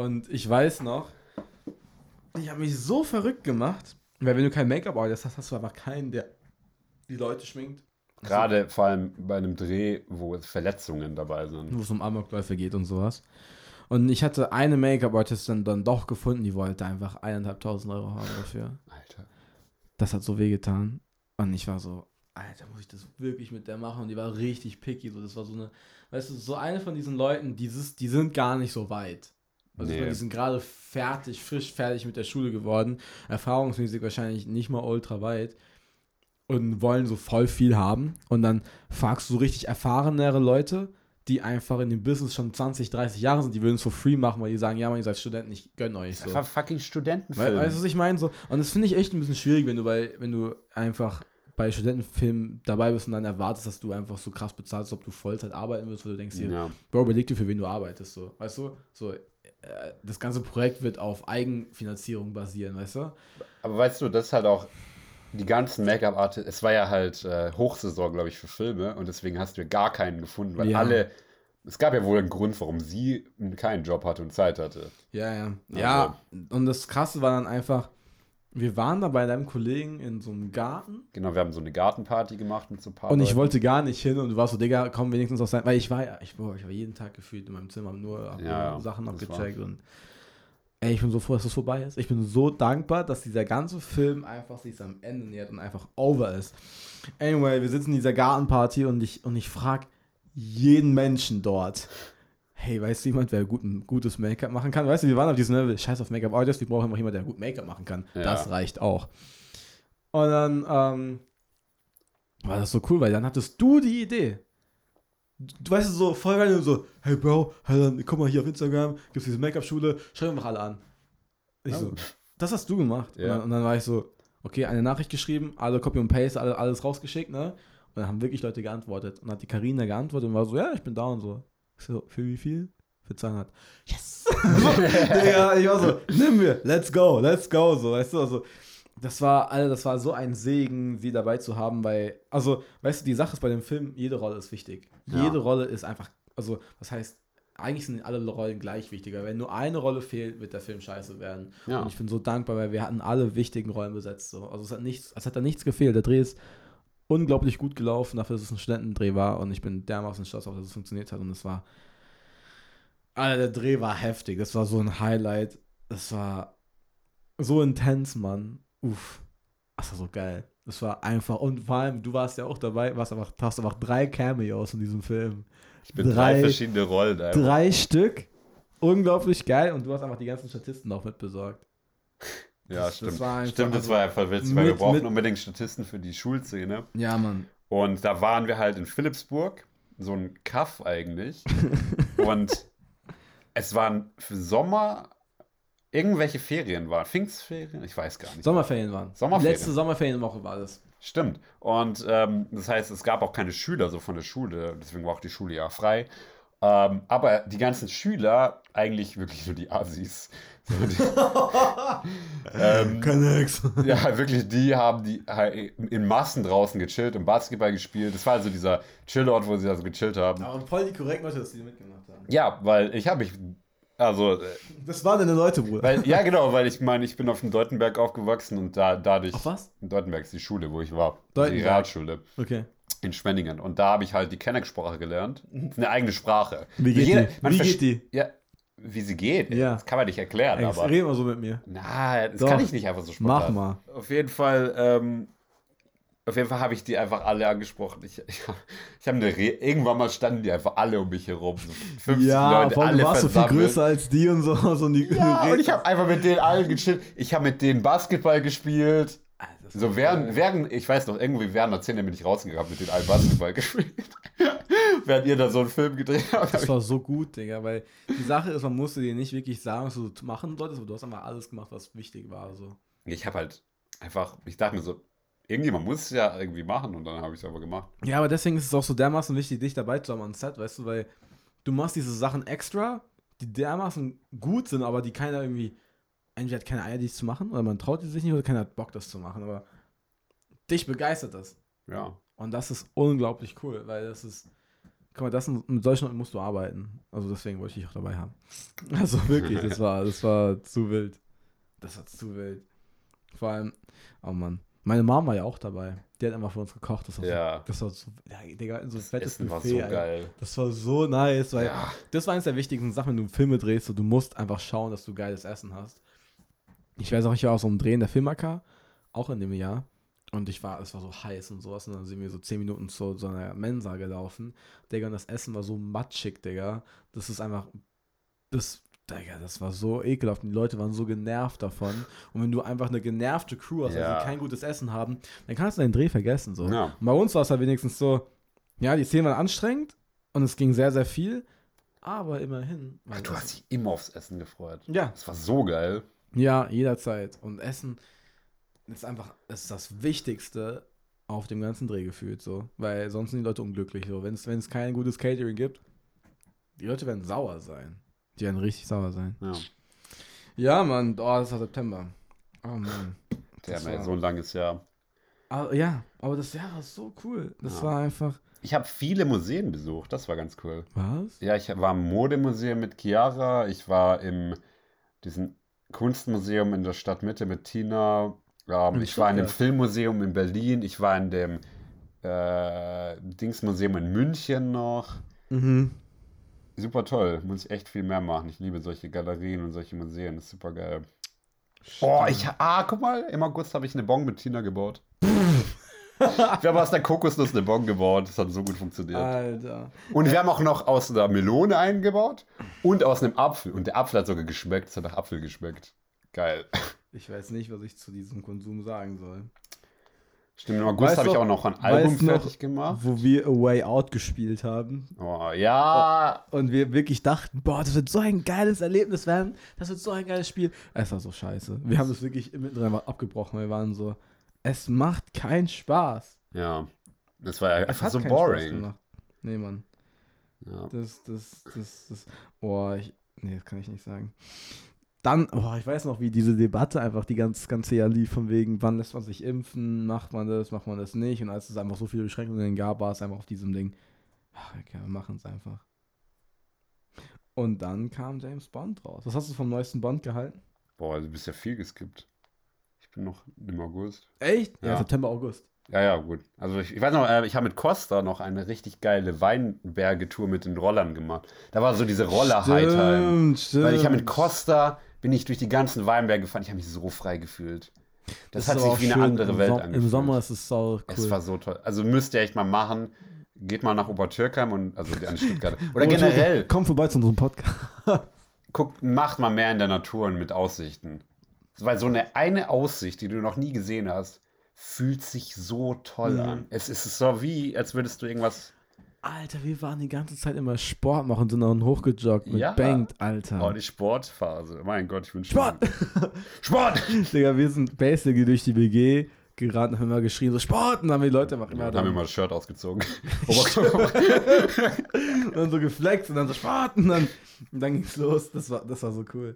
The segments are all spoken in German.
Und ich weiß noch, ich habe mich so verrückt gemacht, weil wenn du kein Make-up-Artist hast, hast du einfach keinen, der die Leute schminkt. Gerade vor allem bei einem Dreh, wo Verletzungen dabei sind. Wo es um Amokläufe geht und sowas. Und ich hatte eine Make-up-Artistin dann doch gefunden, die wollte einfach eineinhalbtausend Euro haben dafür. Alter. Das hat so wehgetan. Und ich war so, Alter, muss ich das wirklich mit der machen? Und die war richtig picky. So, das war so eine, weißt du, so eine von diesen Leuten, dieses, die sind gar nicht so weit. Also Nee. die sind gerade fertig, frisch fertig mit der Schule geworden. Erfahrungsmäßig wahrscheinlich nicht mal ultra weit. Und wollen so voll viel haben. Und dann fragst du so richtig erfahrenere Leute, die einfach in dem Business schon 20, 30 Jahre sind, die würden es for free machen, weil die sagen, ja, man, ihr seid Studenten, ich gönn euch. So. Einfach fucking Studentenfilm. weißt du, was ich meine? So, und das finde ich echt ein bisschen schwierig, wenn du bei, wenn du einfach bei Studentenfilmen dabei bist und dann erwartest, dass du einfach so krass bezahlst, ob du Vollzeit arbeiten willst, weil du denkst dir, ja. Bro, überleg dir, für wen du arbeitest, so, weißt du? So, das ganze Projekt wird auf Eigenfinanzierung basieren, weißt du? Aber weißt du, das ist halt auch die ganzen Make-up-Artists, es war ja halt äh, Hochsaison, glaube ich, für Filme und deswegen hast du ja gar keinen gefunden, weil Ja. alle, es gab ja wohl einen Grund, warum sie keinen Job hatte und Zeit hatte. Ja, ja. Ja, und das Krasse war dann einfach, wir waren da bei deinem Kollegen in so einem Garten Genau, wir haben so eine Gartenparty gemacht mit so ein paar und ich Leuten. wollte gar nicht hin und du warst so, Digga, komm wenigstens auf sein, weil ich war ja, ich, boah, ich war jeden Tag gefühlt in meinem Zimmer, hab nur hab Ja, Sachen abgecheckt und ey, ich bin so froh, dass das vorbei ist. Ich bin so dankbar, dass dieser ganze Film einfach sich am Ende nähert und einfach over ist. Anyway, wir sitzen in dieser Gartenparty und ich, und ich frag jeden Menschen dort, hey, weißt du jemand, wer gut, ein gutes Make-up machen kann? Weißt du, wir waren auf diesem Level, scheiß auf Make-up-Artist, wir brauchen einfach jemanden, der gut Make-up machen kann. Ja. Das reicht auch. Und dann ähm, war das so cool, weil dann hattest du die Idee. Du, du weißt so, voll rein und so, hey Bro, hey, dann, guck mal hier auf Instagram, gibt's diese Make-up-Schule, schreib einfach alle an. Ich so, das hast du gemacht. Und, Ja. dann, und dann war ich so, okay, eine Nachricht geschrieben, alle Copy und Paste, alle, alles rausgeschickt, ne? Und dann haben wirklich Leute geantwortet. Und dann hat die Karina geantwortet und war so, ja, ich bin da und so. So, für wie viel? Für 200. Yes! Digga, ich war so, nimm mir, let's go, let's go, so, weißt du, also, das war, Alter, das war so ein Segen, sie dabei zu haben, weil, also, weißt du, die Sache ist bei dem Film, jede Rolle ist wichtig. Ja. Jede Rolle ist einfach, also, das heißt, eigentlich sind alle Rollen gleich wichtiger. Wenn nur eine Rolle fehlt, wird der Film scheiße werden. Ja. Und ich bin so dankbar, weil wir hatten alle wichtigen Rollen besetzt. So. Also es hat nichts, es hat da nichts gefehlt. Der Dreh ist unglaublich gut gelaufen, dafür, dass es ein Studentendreh war. Und ich bin dermaßen stolz auf, dass es funktioniert hat. Und es war, Alter, der Dreh war heftig. Das war so ein Highlight. Das war so intens, Mann. Uff. Das war so geil. Das war einfach, und vor allem, du warst ja auch dabei, warst einfach, hast einfach drei Cameos in diesem Film. Ich bin drei, drei- verschiedene Rollen einfach. Drei Stück. Unglaublich geil. Und du hast einfach die ganzen Statisten auch mit besorgt. Ja, Das- stimmt. das war einfach- stimmt, das also war ja voll witzig, weil wir mit- brauchten mit- unbedingt Statisten für die Schulszene. Ja, Mann. Und da waren wir halt in Philipsburg, so ein Kaff eigentlich. und es waren für Sommer irgendwelche Ferien waren. Pfingstferien? Ich weiß gar nicht. Sommerferien waren. Sommerferien. Letzte Sommerferienwoche war das. Stimmt. Und ähm, das heißt, es gab auch keine Schüler so von der Schule, deswegen war auch die Schule ja frei. Ähm, aber die ganzen Schüler, eigentlich wirklich nur die Assis. So die, ähm, Connects. ja, wirklich, die haben die in Massen draußen gechillt und Basketball gespielt. Das war also dieser Chillort, wo sie also gechillt haben. Aber voll die korrekten Leute, dass die mitgemacht haben. Ja, weil ich habe mich, also, äh, Das waren deine Leute, Bruder. weil, ja genau, weil ich meine, ich bin auf dem Deutenberg aufgewachsen und da dadurch. Auf was? Deutenberg ist die Schule, wo ich war. Die Deutenberg. Realschule. Okay. In Schwenningen. Und da habe ich halt die Kenneck-Sprache gelernt. Ist eine eigene Sprache. Wie geht Jeder- die? Wie geht die? Ja, wie sie geht. Ja. Das kann man nicht erklären, Ey, aber. mal so mit mir. Na, das Doch. kann ich nicht einfach so spontan. Mach mal. Auf jeden Fall, ähm, auf jeden Fall habe ich die einfach alle angesprochen. Ich, ich, ich habe eine Re irgendwann mal standen die einfach alle um mich herum. So 50 Ja, Leute, vor allem, alle du warst so viel versammelt. größer als die und so. so und die, Ja, und ich habe einfach mit denen allen gechillt. Ich habe mit denen Basketball gespielt. Alter, So während, während, ich weiß noch, irgendwie während der Szene bin ich rausgegangen, mit denen allen Basketball gespielt. während ihr da so einen Film gedreht habt. Das war so gut, Digga, weil die Sache ist, man musste dir nicht wirklich sagen, was du machen solltest, aber du hast einfach alles gemacht, was wichtig war. So. Ich habe halt einfach, ich dachte mir so, irgendjemand muss es ja irgendwie machen und dann habe ich es aber gemacht. Ja, aber deswegen ist es auch so dermaßen wichtig, dich dabei zu haben am Set, weißt du, weil du machst diese Sachen extra, die dermaßen gut sind, aber die keiner irgendwie, entweder hat keine Eier, dies zu machen, oder man traut sich nicht, oder keiner hat Bock, das zu machen, aber dich begeistert das. Ja. Und das ist unglaublich cool, weil das ist guck mal, das mit solchen Leuten musst du arbeiten. Also deswegen wollte ich dich auch dabei haben. Also wirklich, das war, das war zu wild. Das war zu wild. Vor allem, oh Mann, meine Mom war ja auch dabei. Die hat einfach für uns gekocht. Das war Ja. so, das war so, ja, Digga, so ein fettes Essen war Buffet, so Alter. geil. Das war so nice, weil Ja. das war eines der wichtigsten Sachen, wenn du Filme drehst. So, du musst einfach schauen, dass du geiles Essen hast. Ich weiß auch, ich war auch so im Drehen der Filmaka, auch in dem Jahr. Und ich war, es war so heiß und sowas. Und dann sind wir so 10 Minuten zu so einer Mensa gelaufen. Digga, und das Essen war so matschig, Digga. Das ist einfach. Das, Digga, das war so ekelhaft. Die Leute waren so genervt davon. Und wenn du einfach eine genervte Crew hast, Ja. also die kein gutes Essen haben, dann kannst du deinen Dreh vergessen. So. Ja. Bei uns war es halt wenigstens so, ja, die Szenen waren anstrengend und es ging sehr, sehr viel, aber immerhin. Ach, du hast dich immer aufs Essen gefreut. ja, Das war so geil. Ja, jederzeit. Und Essen ist einfach ist das Wichtigste auf dem ganzen Dreh gefühlt so, weil sonst sind die Leute unglücklich so. Wenn es wenn es kein gutes Catering gibt, die Leute werden sauer sein. Die werden richtig sauer sein. Ja. Ja, Mann, oh, das war September. Oh Mann. Das hat war- so ein langes Jahr. Aber, ja, aber das Jahr war so cool. Das Ja. war einfach. Ich habe viele Museen besucht, das war ganz cool. Was? Ja, ich war im Modemuseum mit Chiara, ich war im diesem Kunstmuseum in der Stadtmitte mit Tina, ähm, ich war in dem. Filmmuseum in Berlin, ich war in dem äh, Dingsmuseum in München noch. Mhm. Super toll, muss ich echt viel mehr machen. Ich liebe solche Galerien und solche Museen, das ist super geil. Oh, ich, ah, guck mal, im August habe ich eine Bon mit Tina gebaut. wir haben aus der Kokosnuss eine Bon gebaut, das hat so gut funktioniert. Alter. Und wir haben auch noch aus einer Melone eingebaut und aus einem Apfel. Und der Apfel hat sogar geschmeckt, es hat nach Apfel geschmeckt. Geil. Ich weiß nicht, was ich zu diesem Konsum sagen soll. Stimmt, im August habe ich auch noch ein Album du noch, fertig gemacht. Wo wir A Way Out gespielt haben Oh, ja. und wir wirklich dachten, boah, das wird so ein geiles Erlebnis werden, das wird so ein geiles Spiel. Es war so scheiße. Wir haben es wirklich mittendrin abgebrochen. Wir waren so, es macht keinen Spaß. Ja. Das war Es einfach so boring. Nee, Mann. Ja. Das, das, das, das. Boah, ich. Nee, das kann ich nicht sagen. Dann, boah, ich weiß noch, wie diese Debatte einfach die ganz, ganze Jahr lief, von wegen, wann lässt man sich impfen, macht man das, macht man das nicht. Und als es einfach so viele Beschränkungen gab, war es einfach auf diesem Ding, ach, okay, wir machen es einfach. Und dann kam James Bond raus. Was hast du vom neuesten Bond gehalten? Boah, du bist ja viel geskippt. Ich bin noch im August. Echt? Ja, Ja. September, August. Ja, ja, gut. Also ich, ich weiß noch, äh, ich habe mit Costa noch eine richtig geile Weinberge-Tour mit den Rollern gemacht. Da war so diese Roller-High-Time. stimmt. Weil ich habe mit Costa, bin ich durch die ganzen Weinberge gefahren, ich habe mich so frei gefühlt. Das, hat ist sich wie eine andere Welt Som- angefühlt. Im Sommer ist es sau cool. Es war so toll. Also müsst ihr echt mal machen. Geht mal nach Obertürkheim und also an Stuttgart. Oder generell, Komm vorbei zu unserem Podcast. guckt, macht mal mehr in der Natur und mit Aussichten. Weil so eine, eine Aussicht, die du noch nie gesehen hast, fühlt sich so toll Mhm. an. Es ist so wie, als würdest du irgendwas. Alter, wir waren die ganze Zeit immer Sport machen, sind dann hochgejoggt mit Ja. Banked, Alter. Oh, die Sportphase. Mein Gott, ich wünsche Sport! Sport! Digga, wir sind basically durch die WG gerannt, haben immer geschrien, so Sport! Und dann haben die Leute immer Dann haben wir mal das Shirt ausgezogen. Oberkörper. und dann so geflext und dann so Sport! Und dann, und dann ging's los. Das war, das war so cool.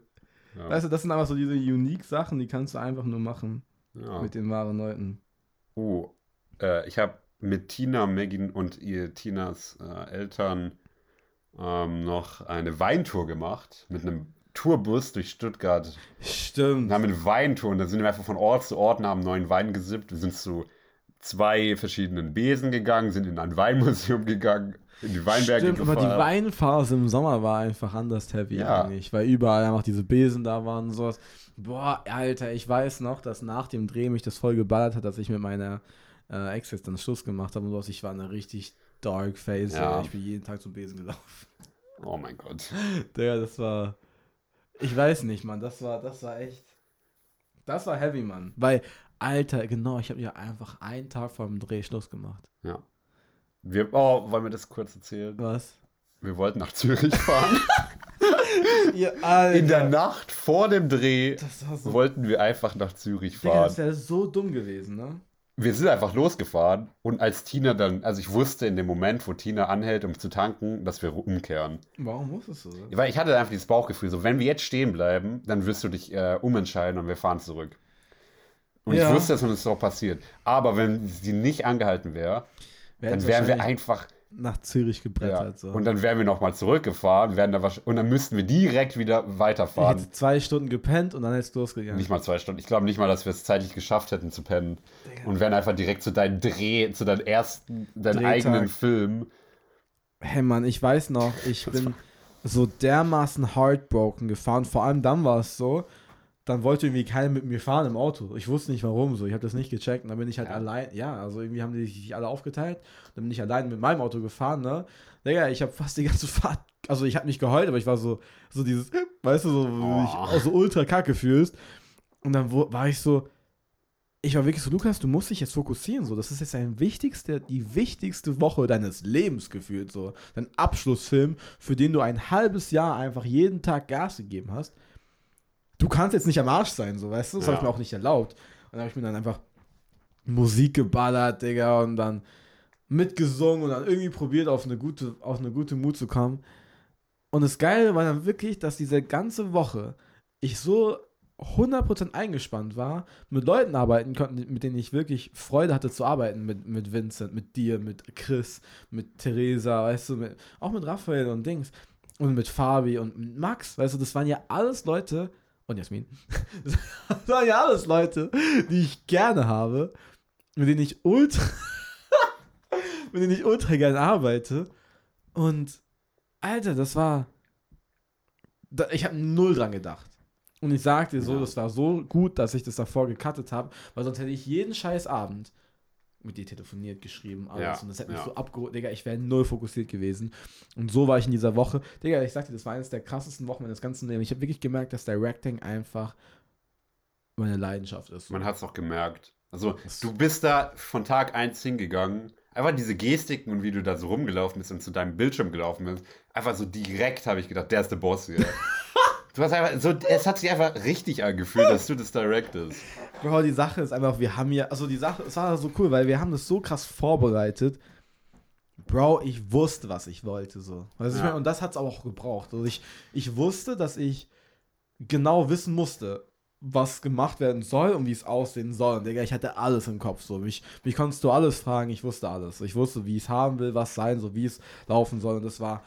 Ja. Weißt du, das sind einfach so diese unique Sachen, die kannst du einfach nur machen Ja. mit den wahren Leuten. Oh, äh, ich habe mit Tina, Megan und ihr Tinas äh, Eltern ähm, noch eine Weintour gemacht mit einem Tourbus durch Stuttgart. Stimmt. Wir haben eine Weintour und da sind wir einfach von Ort zu Ort und haben neuen Wein gesippt. Wir sind zu zwei verschiedenen Besen gegangen, sind in ein Weinmuseum gegangen, die Weinberge Stimmt, aber die gefahren. Weinphase im Sommer war einfach anders heavy Ja. eigentlich, weil überall einfach diese Besen da waren und sowas. Boah, Alter, ich weiß noch, dass nach dem Dreh mich das voll geballert hat, dass ich mit meiner äh, Ex jetzt dann Schluss gemacht habe und sowas. Ich war in einer richtig dark Phase. Ja. Ich bin jeden Tag zum Besen gelaufen. oh mein Gott. Digga, das war. Ich weiß nicht, Mann. Das war, das war echt. Das war heavy, Mann. Weil, Alter, genau, ich habe ja einfach einen Tag vor dem Dreh Schluss gemacht. Ja. Wir, oh, wollen wir das kurz erzählen? Was? Wir wollten nach Zürich fahren. Ihr Alter. In der Nacht vor dem Dreh so. wollten wir einfach nach Zürich Digga, fahren. das wäre so dumm gewesen, ne? Wir sind einfach losgefahren und als Tina dann, also ich wusste in dem Moment, wo Tina anhält, um zu tanken, dass wir umkehren. Warum musstest du das? Weil ich hatte einfach dieses Bauchgefühl, so wenn wir jetzt stehen bleiben, dann wirst du dich äh, umentscheiden und wir fahren zurück. Und Ja. ich wusste, dass uns das auch passiert. Aber wenn sie nicht angehalten wäre, dann wären wir einfach nach Zürich gebrettert. Ja. So. Und dann wären wir nochmal zurückgefahren, wären da und dann müssten wir direkt wieder ich weiterfahren. hätte zwei Stunden gepennt und dann hättest du losgegangen. Nicht mal zwei Stunden. Ich glaube nicht mal, dass wir es zeitlich geschafft hätten zu pennen. Und wären einfach direkt zu deinem Dreh, zu deinem ersten, deinem Drehtag. eigenen Film. Hey Mann, ich weiß noch, ich bin so dermaßen heartbroken gefahren. Vor allem dann war es so, dann wollte irgendwie keiner mit mir fahren im Auto. Ich wusste nicht warum so. Ich habe das nicht gecheckt. Und dann bin ich halt Ja. allein. Ja, also irgendwie haben die sich alle aufgeteilt. Dann bin ich allein mit meinem Auto gefahren, ne? Digga, ich habe fast die ganze Fahrt. Also ich habe nicht geheult, aber ich war so, so dieses, weißt du, so, Oh. auch so ultra kacke fühlst. Und dann wo, war ich so, ich war wirklich so, Lukas, du musst dich jetzt fokussieren. So, das ist jetzt dein wichtigste, die wichtigste Woche deines Lebens gefühlt. So, dein Abschlussfilm, für den du ein halbes Jahr einfach jeden Tag Gas gegeben hast. Du kannst jetzt nicht am Arsch sein, so, weißt du? Das habe ich Ja. mir auch nicht erlaubt. Und dann habe ich mir dann einfach Musik geballert, Digga, und dann mitgesungen und dann irgendwie probiert, auf eine gute, auf eine gute Mut zu kommen. Und das Geile war dann wirklich, dass diese ganze Woche ich so 100% eingespannt war, mit Leuten arbeiten konnte, mit denen ich wirklich Freude hatte zu arbeiten, mit, mit Vincent, mit dir, mit Chris, mit Theresa, weißt du, mit, auch mit Raphael und Dings und mit Fabi und mit Max, weißt du, das waren ja alles Leute und Jasmin, das waren ja alles Leute, die ich gerne habe, mit denen ich ultra, mit denen ich ultra gerne arbeite und Alter, das war, ich habe null dran gedacht. Und ich sag dir so, Ja. das war so gut, dass ich das davor gecuttet habe, weil sonst hätte ich jeden scheiß Abend mit dir telefoniert, geschrieben, alles. Ja, und das hätte mich ja. so abgeholt, Digga, ich wäre null fokussiert gewesen. Und so war ich in dieser Woche. Digga, ich sag dir, das war eines der krassesten Wochen meines ganzen Lebens. Ich habe wirklich gemerkt, dass Directing einfach meine Leidenschaft ist. Man hat es auch gemerkt. Also, Das- du bist da von Tag 1 hingegangen. Einfach diese Gestiken und wie du da so rumgelaufen bist und zu deinem Bildschirm gelaufen bist. Einfach so direkt habe ich gedacht, der ist der Boss hier. du hast einfach so, es hat sich einfach richtig angefühlt, dass du das directest. Bro, die Sache ist einfach, wir haben ja, also die Sache, es war so cool, weil wir haben das so krass vorbereitet. Bro, ich wusste, was ich wollte, so. Weißt du, ich Ja. meine, und das hat es aber auch gebraucht. Also ich, ich wusste, dass ich genau wissen musste, was gemacht werden soll und wie es aussehen soll. Und Digga, ich hatte alles im Kopf, so. Mich, mich konntest du alles fragen, ich wusste alles. Ich wusste, wie ich es haben will, was sein soll, wie es laufen soll. Und das war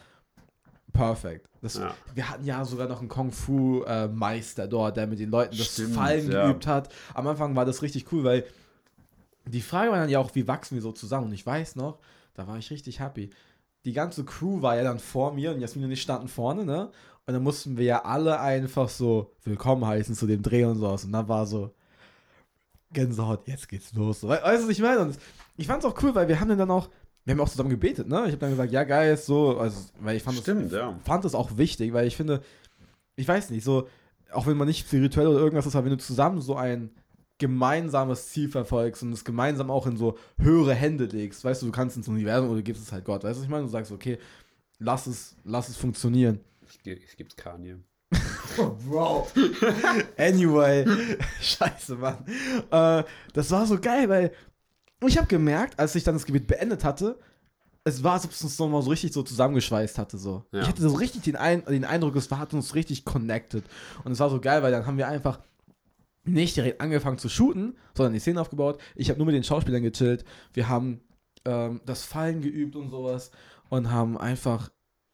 perfekt. Das, Ja. Wir hatten ja sogar noch einen Kung-Fu-Meister dort, der mit den Leuten das Stimmt, Fallen ja. geübt hat. Am Anfang war das richtig cool, weil die Frage war dann ja auch, wie wachsen wir so zusammen? Und ich weiß noch, da war ich richtig happy. Die ganze Crew war ja dann vor mir und Jasmin und ich standen vorne, ne? Und dann mussten wir ja alle einfach so willkommen heißen zu dem Dreh und sowas. Und dann war so Gänsehaut, jetzt geht's los. Weißt du, was ich meine? Und ich fand's auch cool, weil wir haben dann auch, wir haben auch zusammen gebetet, ne? Ich habe dann gesagt, ja, geil, ist so, also, weil ich fand Stimmt, das, ja. fand das auch wichtig, weil ich finde, ich weiß nicht, so, auch wenn man nicht spirituell oder irgendwas ist, aber wenn du zusammen so ein gemeinsames Ziel verfolgst und es gemeinsam auch in so höhere Hände legst, weißt du, du kannst ins Universum oder du gibst es halt Gott, weißt du, was ich meine? Du sagst, okay, lass es, lass es funktionieren. Ich geb's Kanye. Bro. anyway. Scheiße, Mann. Äh, das war so geil, weil ich habe gemerkt, als ich dann das Gebet beendet hatte, es war, als ob es uns nochmal so richtig so zusammengeschweißt hatte. So. Ja. Ich hatte so richtig den, Ein den Eindruck, es war, hat uns richtig connected. Und es war so geil, weil dann haben wir einfach nicht direkt angefangen zu shooten, sondern die Szene aufgebaut. Ich habe nur mit den Schauspielern gechillt. Wir haben ähm, das Fallen geübt und sowas und haben einfach,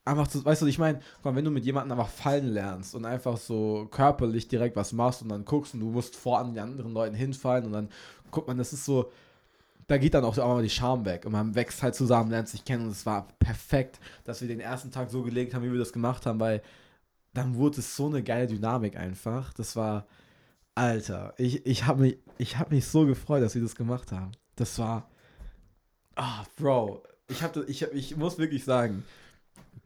einfach, zu, weißt du, ich meine, guck wenn du mit jemandem einfach fallen lernst und einfach so körperlich direkt was machst und dann guckst und du musst vor an die anderen Leuten hinfallen und dann guckt man, das ist so, da geht dann auch auch mal die Scham weg und man wächst halt zusammen, lernt sich kennen und es war perfekt, dass wir den ersten Tag so gelegt haben, wie wir das gemacht haben, weil dann wurde es so eine geile Dynamik einfach. Das war, Alter, ich, ich habe mich, ich hab mich so gefreut, dass wir das gemacht haben. Das war, ah, Bro, ich, hab, das- ich, hab, ich muss wirklich sagen,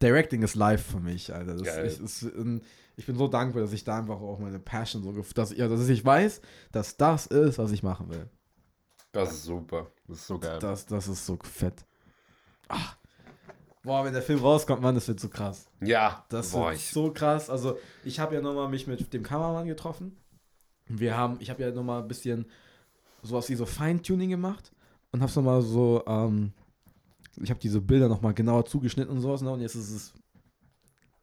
Directing ist live für mich, Alter. Ist, ist, ähm, ich bin so dankbar, dass ich da einfach auch meine Passion so, dass, ja, dass ich weiß, dass das ist, was ich machen will. Das ist super. Das ist so geil. Das, das ist so fett. Ah. Boah, wenn der Film rauskommt, Mann, das wird so krass. ja, Das boah, wird ich, so krass. Also, ich habe ja nochmal mich mit dem Kameramann getroffen. Wir haben, ich habe ja nochmal ein bisschen sowas wie so Feintuning gemacht und habe nochmal so, ähm, ich habe diese Bilder nochmal genauer zugeschnitten und sowas, ne? Und jetzt ist es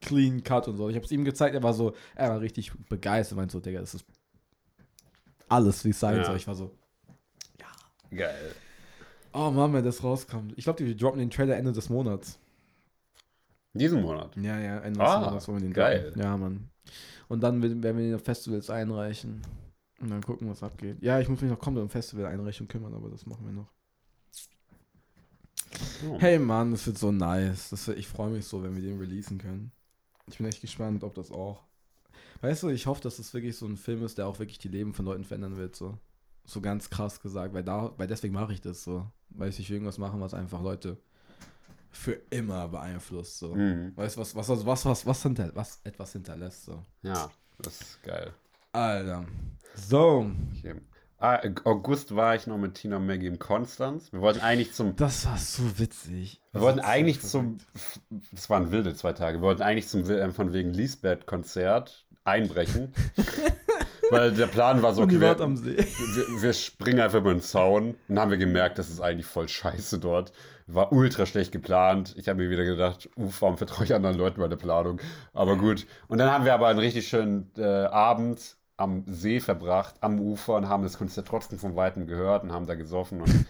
clean cut und so. Ich habe es ihm gezeigt, er war so, er war richtig begeistert, meinte so, Digga, das ist alles, wie es sein Ja. soll. Ich war so, geil. Oh Mann, wenn das rauskommt. Ich glaube, die droppen den Trailer Ende des Monats. Diesen Monat. Ja, ja, Ende Ah, des Monats wollen wir den geil. droppen. Ja, Mann. Und dann werden wir den auf Festivals einreichen. Und dann gucken, was abgeht. Ja, ich muss mich noch komplett um Festival-Einreichung kümmern, aber das machen wir noch. Oh. Hey Mann, das wird so nice. Das wird, ich freue mich so, wenn wir den releasen können. Ich bin echt gespannt, ob das auch. Weißt du, ich hoffe, dass das wirklich so ein Film ist, der auch wirklich die Leben von Leuten verändern wird. So, so ganz krass gesagt, weil da, weil deswegen mache ich das so. Weil ich irgendwas machen, was einfach Leute für immer beeinflusst. So. Mhm. Weißt du, was, was, was, was, was, was, hinter, was etwas hinterlässt. So. Ja, das ist geil. Alter. So, Okay. Ah, August war ich noch mit Tina und Maggie in Konstanz. Wir wollten eigentlich zum. das war so witzig. Wir Das wollten so eigentlich verrückt. zum. Das waren wilde zwei Tage. Wir wollten eigentlich zum äh, von wegen Lisbeth-Konzert einbrechen. weil der Plan war so, okay, wir, Wort am See. wir, wir springen einfach über den Zaun. Und dann haben wir gemerkt, das ist eigentlich voll scheiße dort. War ultra schlecht geplant. Ich habe mir wieder gedacht, uff, warum vertraue ich anderen Leuten bei der Planung? Aber gut. Und dann haben wir aber einen richtig schönen äh, Abend am See verbracht, am Ufer und haben das Konzert trotzdem von Weitem gehört und haben da gesoffen. Und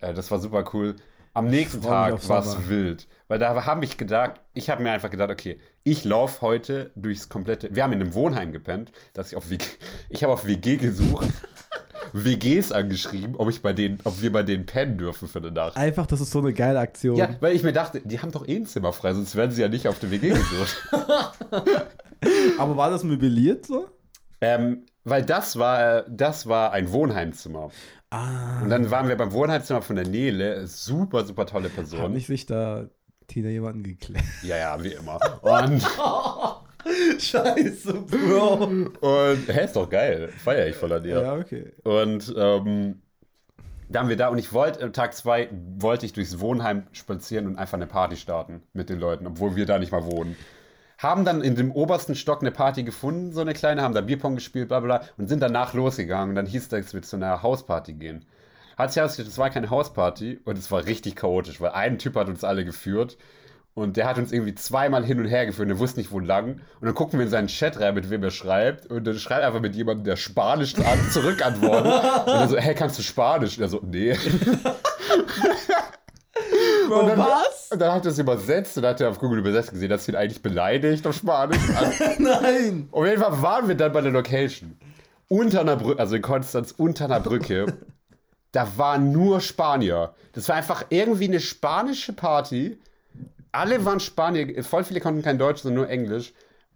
äh, das war super cool. Am nächsten Tag war es wild. Weil da habe ich gedacht, ich habe mir einfach gedacht, okay, ich laufe heute durchs komplette. Wir haben in einem Wohnheim gepennt, dass ich auf WG. Ich habe auf WG gesucht, WGs angeschrieben, ob ich bei denen, ob wir bei denen pennen dürfen für eine Nacht. Einfach, das ist so eine geile Aktion. Ja, weil ich mir dachte, die haben doch eh ein Zimmer frei, sonst werden sie ja nicht auf der WG gesucht. Aber war das möbliert so? ähm, weil das war, das war ein Wohnheimzimmer. Ah. Und dann waren wir beim Wohnheimzimmer von der Nele, super, super tolle Hat Person. nicht sich da Tina jemanden geklärt? Ja, ja, wie immer. Und, Scheiße, Bro. und hä, ist doch geil. Feier ich voll an dir. Ja, okay. Und ähm, da haben wir da, und ich wollte, äh, Tag zwei wollte ich durchs Wohnheim spazieren und einfach eine Party starten mit den Leuten, obwohl wir da nicht mal wohnen. Haben dann in dem obersten Stock eine Party gefunden, so eine kleine, haben da Bierpong gespielt, bla bla, und sind danach losgegangen. Und dann hieß es, dass wir zu einer Hausparty gehen. Hat sich herausgestellt, es war keine Hausparty und es war richtig chaotisch, weil ein Typ hat uns alle geführt und der hat uns irgendwie zweimal hin und her geführt und er wusste nicht, wo lang. Und dann gucken wir in seinen Chat rein, mit wem er schreibt. Und dann schreibt einfach mit jemandem, der Spanisch an, zurückantwortet. und er so, hey, kannst du Spanisch? Und er so, nee. Bro, Und dann, was? Und dann hat er es übersetzt und hat er auf Google übersetzt gesehen, dass ihn eigentlich beleidigt auf Spanisch. Also, Nein. auf jeden Fall waren wir dann bei der Location. Unter einer Brücke, also in Konstanz, unter einer Brücke. da waren nur Spanier. Das war einfach irgendwie eine spanische Party. Alle waren Spanier, voll viele konnten kein Deutsch, sondern nur Englisch.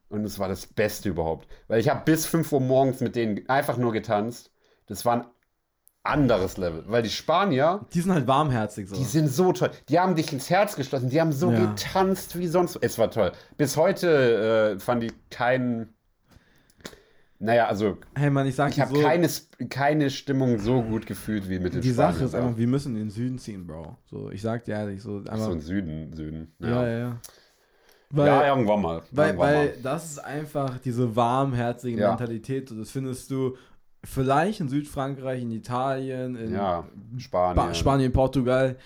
Und es war das Beste überhaupt. Weil ich habe bis 5 Uhr morgens mit denen einfach nur getanzt. Das war ein anderes Level. Weil die Spanier, Die sind halt warmherzig so. die sind so toll. Die haben dich ins Herz geschlossen. Die haben so Ja. getanzt wie sonst. Es war toll. Bis heute äh, fand ich keinen. Naja, also hey Mann, ich sag ich habe so, keine, keine Stimmung so gut gefühlt wie mit den die Sache Spaniern ist da. einfach, wir müssen in den Süden ziehen, Bro. So, ich sag dir ehrlich, so Ach einfach. so, in Süden, Süden. ja, Ja, ja, ja. ja. Weil, irgendwann mal. weil, irgendwann weil mal. das ist einfach diese warmherzige Ja. Mentalität. Das findest du vielleicht in Südfrankreich, in Italien, in Ja, Spanien. Ba Spanien, Portugal,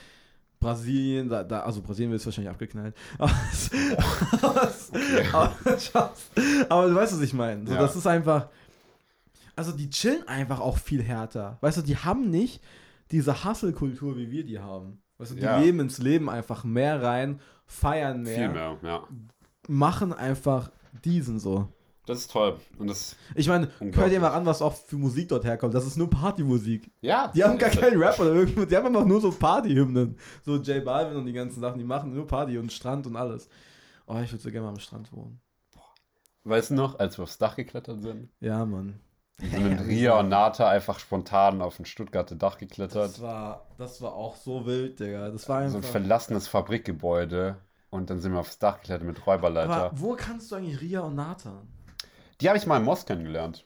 Brasilien, da, da, also Brasilien wird es wahrscheinlich abgeknallt. Aber, aber, aber, aber du weißt, was ich meine. So, Ja. Das ist einfach. Also die chillen einfach auch viel härter. Weißt du, die haben nicht diese Hustle-Kultur, wie wir die haben. Weißt du, die Ja. leben ins Leben einfach mehr rein, feiern mehr, Viel mehr, ja. machen einfach diesen so. Das ist toll. Und das, Ich meine, hör dir mal an, was auch für Musik dort herkommt. Das ist nur Partymusik. ja. Die haben gar keinen Rap oder irgendwas, die haben einfach nur so Partyhymnen. So J Balvin und die ganzen Sachen, die machen nur Party und Strand und alles. Oh, ich würde so gerne mal am Strand wohnen. Weißt du noch, als wir aufs Dach geklettert sind? Ja, Mann. Wir sind mit Ria und Nata einfach spontan auf ein Stuttgarter Dach geklettert. Das war, das war auch so wild, Digga. Das war So ein einfach. verlassenes Fabrikgebäude. Und dann sind wir aufs Dach geklettert mit Räuberleiter. aber wo kannst du eigentlich Ria und Nathan? Die habe ich mal im Moss kennengelernt.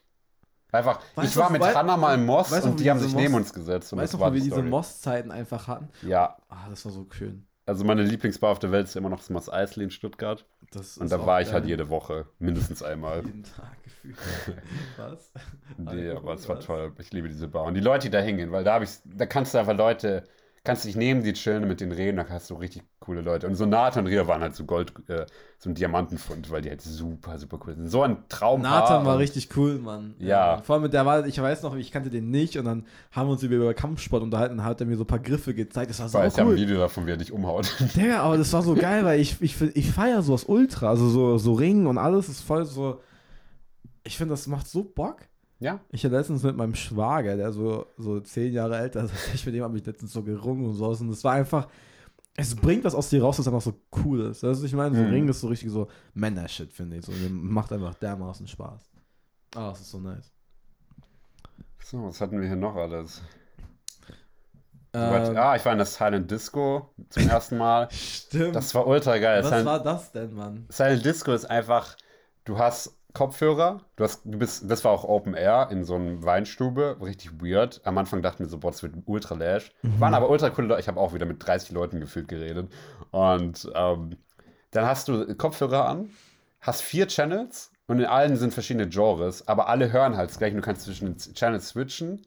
Einfach, Weißt ich war mit wei- Hannah mal im Moss weißt und wie die haben sich neben Moss- uns gesetzt. Und Weißt du, war wir die diese. Moss-Zeiten einfach hatten? Ja, Ah, das war so schön. also meine Lieblingsbar auf der Welt ist immer noch das Moss Eisley in Stuttgart. Das Und da war ich geil. halt jede Woche, mindestens einmal. Jeden Tag gefühlt. Was? Nee, aber es war toll. Ich liebe diese Bar. Und die Leute, die da hingehen, weil da habe ich, da kannst du einfach Leute kannst dich neben die chillen, mit denen reden, da hast du richtig coole Leute. Und so Nathan und Ria waren halt so Gold, äh, so ein Diamantenfund, weil die halt super, super cool sind. So ein Traum. Nathan war richtig cool, Mann. Ja. Vor allem mit der war, ich weiß noch, ich kannte den nicht und dann haben wir uns über, Kampfsport unterhalten und hat er mir so ein paar Griffe gezeigt. Das war so Weil ich habe ein cool. Video davon, wie er dich umhaut. Digga, aber das war so geil, weil ich, ich, ich feiere sowas ultra. Also so, so Ringen und alles ist voll so. Ich finde, das macht so Bock. Ja? Ich hatte letztens mit meinem Schwager, der so, so zehn Jahre älter ist, als ich mit dem habe ich letztens so gerungen und sowas. Und das war einfach. Es bringt was aus dir raus, das einfach so cool ist. Du, ich meine, so Mhm. Ringen ist so richtig so Männer-Shit, finde ich. So, macht einfach dermaßen Spaß. Ah, das ist so nice. So, was hatten wir hier noch alles? Ähm, ah, ich war in der Silent Disco zum ersten Mal. stimmt. Das war ultra geil. was Silent, war das denn, Mann? Silent Disco ist einfach, du hast Kopfhörer, du hast, du bist, das war auch Open Air in so einem Weinstube, richtig weird. Am Anfang dachten wir so, boah, das wird ultra lash. Waren aber ultra coole Leute. Ich habe auch wieder mit 30 Leuten gefühlt geredet. Und ähm, dann hast du Kopfhörer an, hast vier Channels und in allen sind verschiedene Genres, aber alle hören halt das gleiche. Du kannst zwischen den Channels switchen.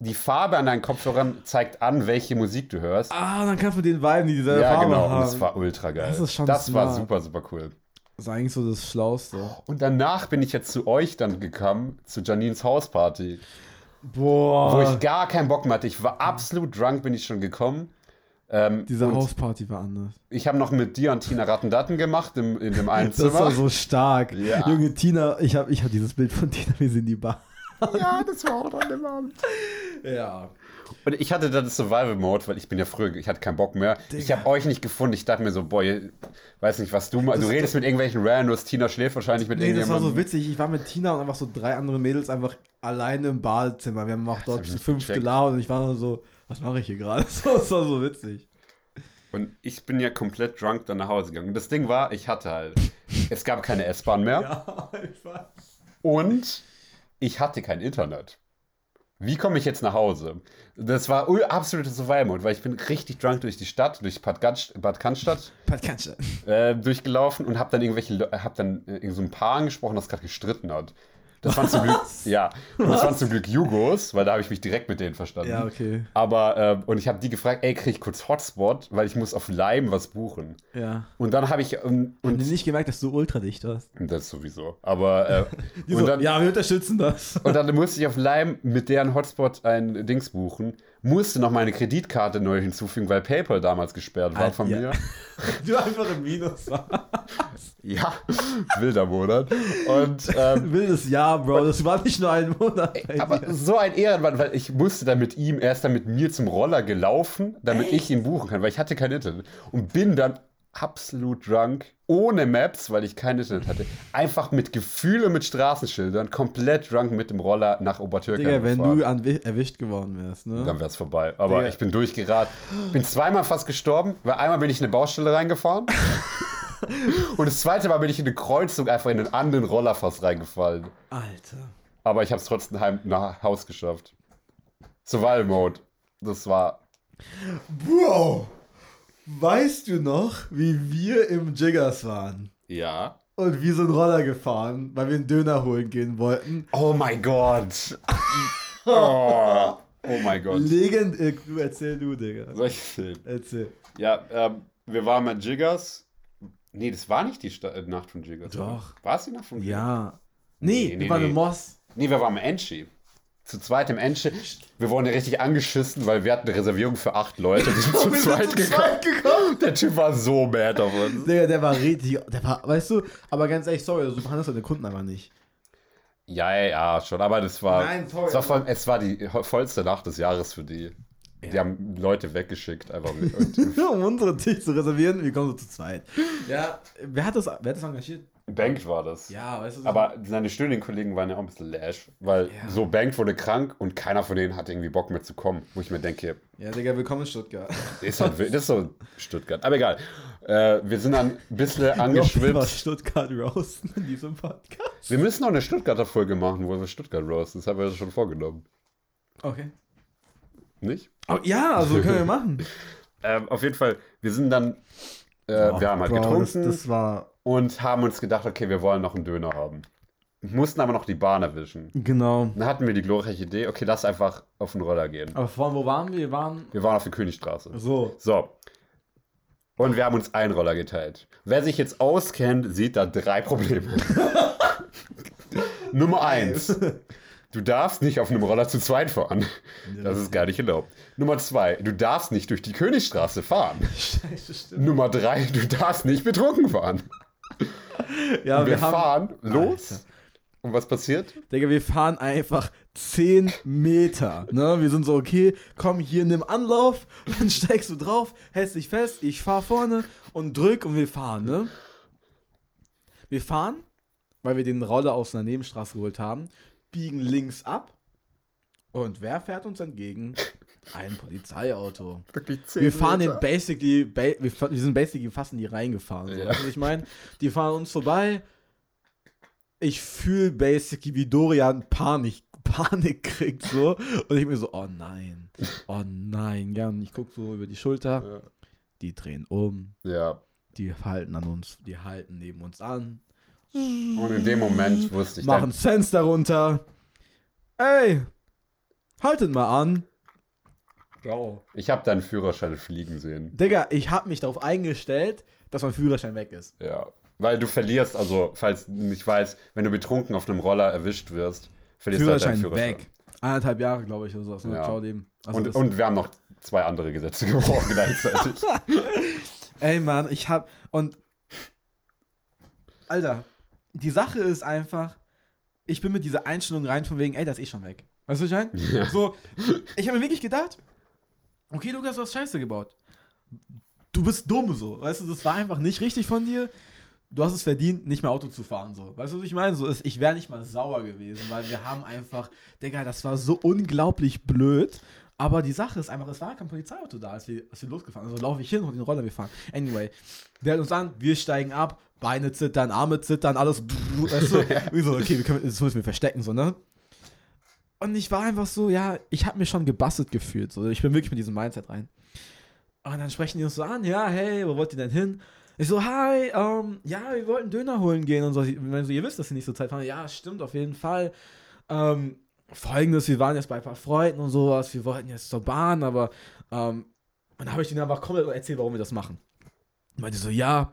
Die Farbe an deinen Kopfhörern zeigt an, welche Musik du hörst. Ah, dann kannst du den Viben, die dieselbe ja, Farbe genau. haben. Und das war ultra geil. Das ist schon Das war super, super cool. Das ist eigentlich so das Schlauste. Und danach bin ich jetzt zu euch dann gekommen, zu Janines Hausparty, Boah. wo ich gar keinen Bock mehr hatte. Ich war absolut drunk, bin ich schon gekommen. Ähm, Diese Hausparty war anders. Ich habe noch mit dir und Tina Rattendatten gemacht im, in dem einen Das war Zimmer. so stark. Ja. Junge Tina, ich habe ich hab dieses Bild von Tina, wir sind in die Bar. ja, das war auch an dem Abend. Ja. Und ich hatte dann Survival Mode, weil ich bin ja früher, ich hatte keinen Bock mehr. Ich Digga. habe euch nicht gefunden. Ich dachte mir so, boah, ihr- weiß nicht, was du mal. Du redest mit irgendwelchen Randos. Tina schläft wahrscheinlich mit Nee, das war irgendjemandem. so witzig. Ich war mit Tina und einfach so drei andere Mädels einfach alleine im Badezimmer. Wir haben auch dort ich zu fünf gelaufen und ich war so, was mache ich hier gerade? Das war so witzig. Und ich bin ja komplett drunk dann nach Hause gegangen. Und das Ding war, ich hatte halt, es gab keine S-Bahn mehr Ja, ich weiß. und ich hatte kein Internet. Wie komme ich jetzt nach Hause? Das war ul- absolute Survival-Mode, weil ich bin richtig drunk durch die Stadt, durch Bad, Gatsch, Bad Cannstatt Pat kannst du. äh, durchgelaufen und habe dann irgendwelche, Le- hab dann äh, so ein Paar angesprochen, das gerade gestritten hat. Das waren zum Glück, ja, und das waren zum Glück Jugos, weil da habe ich mich direkt mit denen verstanden. Ja, okay. Aber, äh, und ich habe die gefragt, ey, krieg ich kurz Hotspot, weil ich muss auf Lime was buchen. Ja. Und dann habe ich, ähm, Haben die und nicht gemerkt, dass du ultradicht warst? das sowieso, aber, äh, Die und, so, dann, ja, wir unterstützen das. und dann musste ich auf Lime mit deren Hotspot ein Dings buchen, musste noch meine Kreditkarte neu hinzufügen, weil PayPal damals gesperrt war Ah, von ja. mir. Du einfach im Minus warst. Ja, wilder Monat. Und, ähm, Wildes Jahr, Bro. Das war nicht nur ein Monat. bei Aber dir. so ein Ehrenmann, weil ich musste dann mit ihm, er ist dann mit mir zum Roller gelaufen, damit ich ihn buchen kann, weil ich hatte kein Internet. Und bin dann absolut drunk, ohne Maps, weil ich kein Internet hatte, einfach mit Gefühl und mit Straßenschildern, komplett drunk mit dem Roller nach Obertürkheim Digga, wenn gefahren. du an, erwischt geworden wärst, ne? Dann wäre es vorbei. Aber Digga. ich bin durchgerat. Bin zweimal fast gestorben, weil einmal bin ich in eine Baustelle reingefahren. und das zweite Mal bin ich in eine Kreuzung einfach in einen anderen Roller fast reingefallen. Alter. Aber ich habe es trotzdem heim nach Haus geschafft. Survival Mode. Das war. Bro, weißt du noch, wie wir im Jiggers waren? Ja. Und wir sind Roller gefahren, weil wir einen Döner holen gehen wollten. Oh mein Gott. oh, oh mein Gott. Legend, äh, erzähl du, Digga. Soll ich erzählen? Erzähl. Ja, ähm, wir waren mit Jiggers. Nee, das war nicht die Sta äh, Nacht von Jiggers. Doch. War es die Nacht von Jiggers? Ja. Nee, Nee, nee, wir waren nee. im Moss. Nee, wir waren im Enchi. Zu zweit im Enchi. Wir wurden ja richtig angeschissen, weil wir hatten eine Reservierung für acht Leute. Wir sind zu Wir sind zweit zu gekommen. zweit gekommen. Der Typ war so mad auf uns. Digga, der war richtig, der war, weißt du, aber ganz ehrlich, sorry, also du behandelst deine Kunden einfach nicht. Ja, ja, schon. Aber das war, Nein, sorry, es war, aber- allem, es war die vollste Nacht des Jahres für die. Die Ja. haben Leute weggeschickt, einfach um unseren Tisch zu reservieren, wir kommen so zu zweit. Ja, wer hat das, wer hat das engagiert? Bank war das. Ja, weißt du, so- Aber seine Studienkollegen waren ja auch ein bisschen lash, weil Ja. so Bank wurde krank und keiner von denen hatte irgendwie Bock mehr zu kommen. Wo ich mir denke, Ja, Digga, willkommen in Stuttgart. ist halt, das ist so Stuttgart. Aber egal. Äh, wir sind dann ein bisschen angeschwippt. Stuttgart roasten in diesem Podcast. Wir müssen noch eine Stuttgarter Folge machen, wo wir Stuttgart roasten. Das haben wir schon vorgenommen. Okay. Nicht? Oh, ja, also können wir machen. Ähm, auf jeden Fall, wir sind dann, äh, wir haben halt Bro, getrunken. Das, das war. Und haben uns gedacht, okay, wir wollen noch einen Döner haben. mussten aber noch die Bahn erwischen. Genau. Dann hatten wir die glorreiche Idee, okay, lass einfach auf den Roller gehen. Aber vorhin, wo waren wir? Wir waren. Wir waren auf der Königstraße. So. So. Und wir haben uns einen Roller geteilt. Wer sich jetzt auskennt, sieht da drei Probleme. Nummer eins. Du darfst nicht auf einem Roller zu zweit fahren. Das ist gar nicht erlaubt. Nummer zwei, du darfst nicht durch die Königstraße fahren. Scheiße, stimmt. Nummer drei, du darfst nicht betrunken fahren. Ja, wir, wir, haben. fahren los. Alter. Und was passiert? Digga, wir fahren einfach 10 Meter. Ne? Wir sind so, okay, komm hier, nimm Anlauf, dann steigst du drauf, hältst dich fest, ich fahr vorne und drück und wir fahren, ne? Wir fahren, weil wir den Roller aus einer Nebenstraße geholt haben, biegen links ab und wer fährt uns entgegen? Ein Polizeiauto. Wirklich zehn Wir fahren den Meter. basically, ba wir, sind basically fast in die reingefahren. So. Ja. Weißt du, was ich meine? Die fahren uns vorbei. Ich fühle basically, wie Dorian Panik, Panik kriegt so. Und ich mir so, oh nein, oh nein. Ja, und ich gucke so über die Schulter. Die drehen um, Ja. die halten an uns, die halten neben uns an, Und in dem Moment wusste ich machen dann, Fenster runter. Ey, haltet mal an. Bro. ich habe deinen Führerschein fliegen sehen. Digga, ich habe mich darauf eingestellt, dass mein Führerschein weg ist. Ja. Weil du verlierst, also, falls du nicht weißt, wenn du betrunken auf einem Roller erwischt wirst, verlierst Führerschein, du halt deinen Führerschein. weg. Eineinhalb Jahre, glaube ich, oder sowas. Ne? Ja. Ciao, dem. Also und, und wir haben noch zwei andere Gesetze gebrochen gleichzeitig. ey, Mann, ich hab. Und. Alter, die Sache ist einfach, ich bin mit dieser Einstellung rein von wegen, ey, das ist eh schon weg. Weißt du, was ich meine? Ja. So, ich habe mir wirklich gedacht, okay, Lukas, du hast Scheiße gebaut. Du bist dumm so. Weißt du, das war einfach nicht richtig von dir. Du hast es verdient, nicht mehr Auto zu fahren. So. Weißt du, was ich meine? So ist, ich wäre nicht mal sauer gewesen, weil wir haben einfach, Digga, das war so unglaublich blöd. Aber die Sache ist einfach, es war kein Polizeiauto da, als wir, als wir losgefahren sind. Also laufe ich hin und den Roller wir fahren. Anyway, der hält uns an, wir steigen ab, Beine zittern, Arme zittern, alles. Weißt du? So, okay, wir können, das müssen wir verstecken, so, ne? Und ich war einfach so, ja, ich habe mir schon gebastelt gefühlt. So. Ich bin wirklich mit diesem Mindset rein. Und dann sprechen die uns so an, ja, hey, wo wollt ihr denn hin? Ich so, hi, ähm, ja, wir wollten Döner holen gehen und so. Ich meine, so, ihr wisst, dass ihr nicht so Zeit fahren. Ja, stimmt, auf jeden Fall. Ähm, Folgendes, wir waren jetzt bei ein paar Freunden und sowas, wir wollten jetzt zur Bahn, aber ähm, dann habe ich denen einfach komplett erzählt, warum wir das machen. Und meinte so, ja,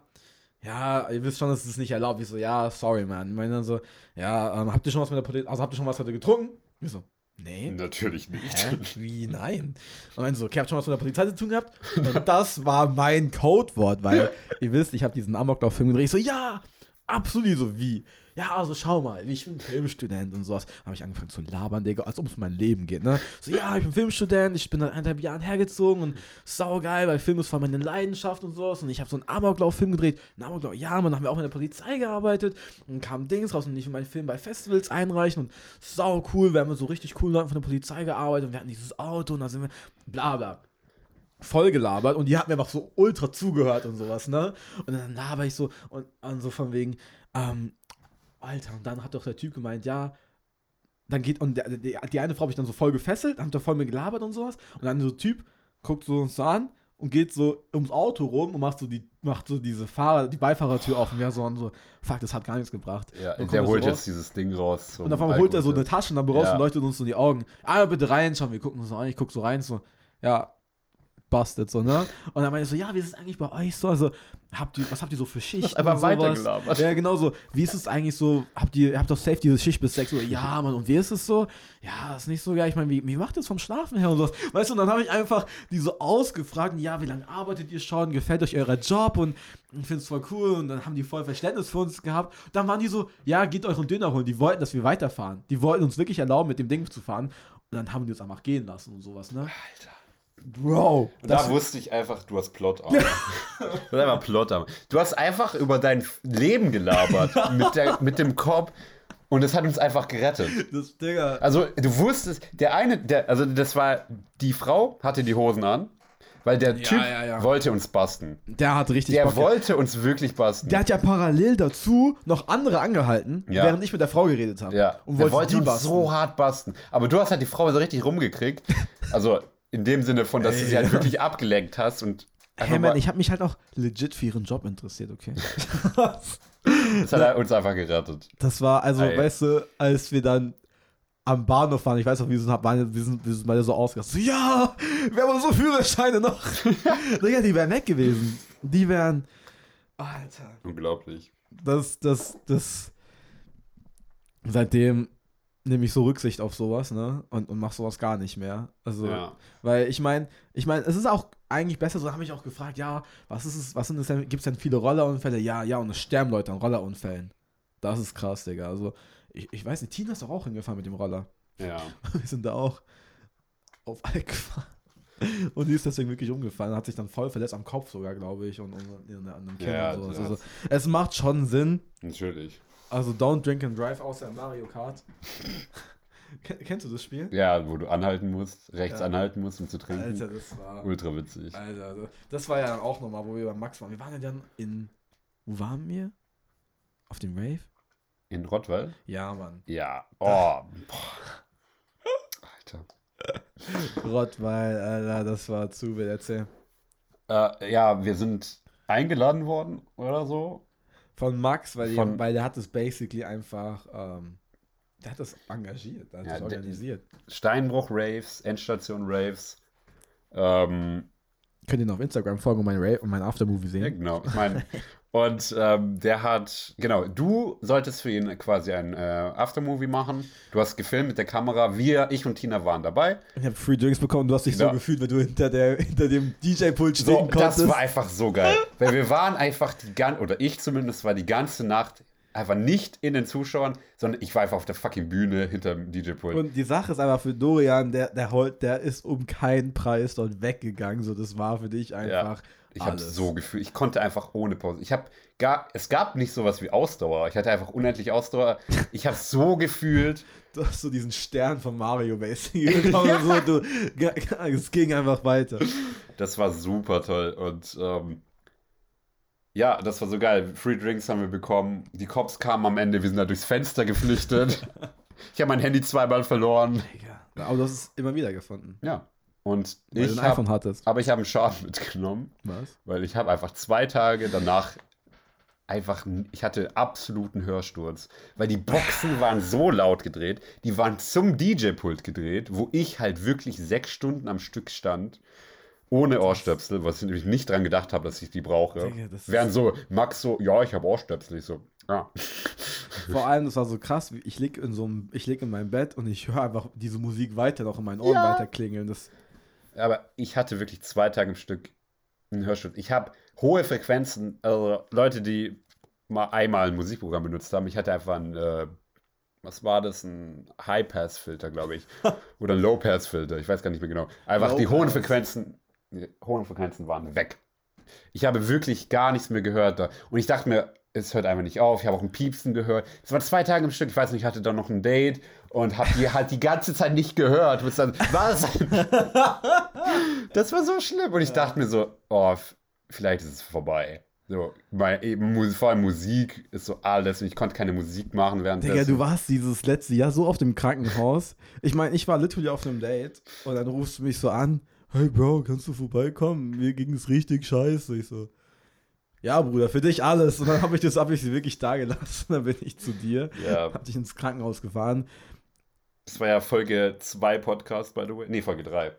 ja, ihr wisst schon, dass es nicht erlaubt. Ich so, ja, sorry, man. Ich meine dann so, ja, ähm, habt ihr schon was mit der Polizei, also habt ihr schon was heute getrunken? Ich so, nee. Natürlich nicht. Hä? Wie? Nein. Und dann so, okay, habt schon was mit der Polizei zu tun gehabt? Und das war mein Codewort, weil ihr wisst, ich habe diesen Amoklauf-Film gedreht. Ich so, ja, absolut so wie. Ja, also schau mal, ich bin Filmstudent und sowas. habe ich angefangen zu labern, Digga, als ob es um mein Leben geht, ne? So, ja, ich bin Filmstudent, ich bin seit eineinhalb Jahren hergezogen und saugeil, weil Film ist voll meine Leidenschaft und sowas. Und ich habe so einen Amoklauf-Film gedreht. Einen Amoklauf, ja, man, dann haben wir auch mit der Polizei gearbeitet und kam Dings raus und ich will meinen Film bei Festivals einreichen und sau cool, wir haben mit so richtig coolen Leuten von der Polizei gearbeitet und wir hatten dieses Auto und da sind wir, bla bla voll gelabert und die hat mir einfach so ultra zugehört und sowas, ne? Und dann laber ich so und, und so von wegen, ähm, Alter, und dann hat doch der Typ gemeint, ja, dann geht, und der, die, die eine Frau habe ich dann so voll gefesselt, hat da voll mit gelabert und sowas, und dann so Typ guckt so uns so an und geht so ums Auto rum und macht so die, macht so diese Fahrer, die Beifahrertür auf und wir so, und so, fuck, das hat gar nichts gebracht. Ja, Dann kommt der er so holt raus. jetzt dieses Ding raus. Und einmal holt er so eine Alkoholtest. Taschenlampe raus Ja. und leuchtet uns so in die Augen. Ah, bitte reinschauen, wir gucken uns so an, ich guck so rein, so, ja, busted, so, ne? Und dann meinte ich so, ja, wie ist es eigentlich bei euch so? Also, habt ihr, was habt ihr so für Schichten? einfach weitergelabert. Ja, genau so. Wie ist es eigentlich so? Habt ihr, habt doch safe diese Schicht bis 6 Uhr? Ja, Mann, und wie ist es so? Ja, ist nicht so geil. Ich meine, wie, wie macht ihr es vom Schlafen her und sowas? Weißt du, und dann habe ich einfach die so ausgefragt, ja, wie lange arbeitet ihr schon? Gefällt euch euer Job? Und ich finde es voll cool. Und dann haben die voll Verständnis für uns gehabt. Dann waren die so, ja, geht euren Döner holen. Die wollten, dass wir weiterfahren. Die wollten uns wirklich erlauben, mit dem Ding zu fahren. Und dann haben die uns einfach gehen lassen und sowas, ne? Alter. Bro. Und da wusste ich einfach, du hast Plotarme. du hast einfach Plotarme. Du hast einfach über dein Leben gelabert mit, der, mit dem Korb und es hat uns einfach gerettet. das, Digga. Also du wusstest, der eine, der, also das war, die Frau hatte die Hosen an, weil der Ja, Typ ja, ja. wollte uns basten. Der hat richtig Der Bock wollte uns wirklich basten. Der hat ja parallel dazu noch andere angehalten, während ich mit der Frau geredet habe. ja, Und der wollte, wollte die uns basten. so hart basten. Aber du hast halt die Frau so richtig rumgekriegt. Also in dem Sinne von, dass du Ey. sie halt wirklich abgelenkt hast und Hey man, ich habe mich halt auch legit für ihren Job interessiert, okay? Das hat er uns einfach gerettet. Das war, also, Ey. weißt du, als wir dann am Bahnhof waren, ich weiß noch, wir sind, waren, wir sind, wir sind beide so ausgerastet. So, ja, wir haben unsere Führerscheine noch. Digga, die wären weg gewesen. Die wären. Alter. Unglaublich. Das, das, das. Seitdem nehme ich so Rücksicht auf sowas, ne? Und, und mach sowas gar nicht mehr. Also, Ja. weil ich meine, ich meine, es ist auch eigentlich besser, so habe ich auch gefragt, ja, was ist es, was sind es denn, gibt es denn viele Rollerunfälle? Ja, ja, und es sterben Leute an Rollerunfällen. Das ist krass, Digga. Also, ich, ich weiß nicht, Tina ist doch auch hingefahren mit dem Roller. Ja. Wir sind da auch auf Alk gefahren. Und die ist deswegen wirklich umgefallen, hat sich dann voll verletzt am Kopf sogar, glaube ich, und, und an einem Kinn Ja, und so. Also, es macht schon Sinn. Natürlich. Also don't drink and drive außer in Mario Kart. Ken- Kennst du das Spiel? Ja, wo du anhalten musst, rechts Ja. anhalten musst, um zu trinken. Alter, das war. Ultra witzig. Alter, also, das war ja dann auch nochmal, wo wir bei Max waren. Wir waren ja dann in. Wo waren wir? Auf dem Rave? In Rottweil? Ja, Mann. Ja. Oh. Boah. Alter. Rottweil, Alter, das war zu wild. Erzähl. Äh, ja, wir sind eingeladen worden oder so. Von Max, weil, Von- die, weil der hat es basically einfach. Ähm, der hat das engagiert, der hat Ja, das organisiert. Steinbruch-Raves, Endstation-Raves. Ähm, Könnt ihr noch auf Instagram folgen und mein Rave und mein Aftermovie ja, sehen? genau. Ich meine, und ähm, der hat, genau, du solltest für ihn quasi ein äh, Aftermovie machen. Du hast gefilmt mit der Kamera. Wir, ich und Tina waren dabei. Ich habe Free Drinks bekommen, du hast dich so Ja. gefühlt, wenn du hinter, der, hinter dem DJ-Pult So, stehen konntest. das war einfach so geil. Weil wir waren einfach die ganze, oder ich zumindest war die ganze Nacht einfach nicht in den Zuschauern, sondern ich war einfach auf der fucking Bühne hinter dem DJ-Pult. Und die Sache ist einfach für Dorian, der, der, holt, der ist um keinen Preis dort weggegangen. So, das war für dich einfach Ich habe so gefühlt, ich konnte einfach ohne Pause. Ich habe gar, es gab nicht sowas wie Ausdauer. Ich hatte einfach unendlich Ausdauer. Ich habe so gefühlt. Du hast so diesen Stern von Mario basically bekommen. so, du, es ging einfach weiter. Das war super toll. Und ähm, ja, das war so geil. Free Drinks haben wir bekommen. Die Cops kamen am Ende. Wir sind da durchs Fenster geflüchtet. ich habe mein Handy zweimal verloren. Aber du hast es immer wieder gefunden. Ja. Und Weil du ich ein iPhone habe, hattest. aber ich habe einen Schaden mitgenommen, Was? weil ich habe einfach zwei Tage danach einfach, ich hatte absoluten Hörsturz, weil die Boxen waren so laut gedreht, die waren zum DJ-Pult gedreht, wo ich halt wirklich sechs Stunden am Stück stand, ohne Ohrstöpsel, was ich nämlich nicht dran gedacht habe, dass ich die brauche. Digga, Während so Max so, ja, ich habe Ohrstöpsel, ich so, ja. Vor allem, das war so krass, ich lieg in so einem, ich lieg in meinem Bett und ich höre einfach diese Musik weiter noch in meinen Ohren Ja. weiter klingeln. Das, Aber ich hatte wirklich zwei Tage im Stück einen Hörsturz. Ich habe hohe Frequenzen, also Leute, die mal einmal ein Musikprogramm benutzt haben. Ich hatte einfach ein, äh, was war das? Ein High-Pass-Filter, glaube ich. Oder ein Low-Pass-Filter, ich weiß gar nicht mehr genau. Einfach die hohen. Frequenzen, die hohen Frequenzen waren weg. Ich habe wirklich gar nichts mehr gehört da. Und ich dachte mir, es hört einfach nicht auf. Ich habe auch ein Piepsen gehört. Es war zwei Tage im Stück. Ich weiß nicht, ich hatte dann noch ein Date und habe die halt die ganze Zeit nicht gehört. Bis dann, was? das war so schlimm. Und ich dachte mir so, oh, vielleicht ist es vorbei. So, mein, eben, vor allem Musik ist so alles. Und ich konnte keine Musik machen während Digga, du warst dieses letzte Jahr so auf dem Krankenhaus. Ich meine, ich war literally auf einem Date und dann rufst du mich so an, hey Bro, kannst du vorbeikommen? Mir ging es richtig scheiße. Ich so, ja Bruder, für dich alles. Und dann habe ich das, habe ich sie wirklich da gelassen. Dann bin ich zu dir, Ja, hab dich ins Krankenhaus gefahren. das war ja Folge 2 Podcast, by the way. Nee, Folge 3.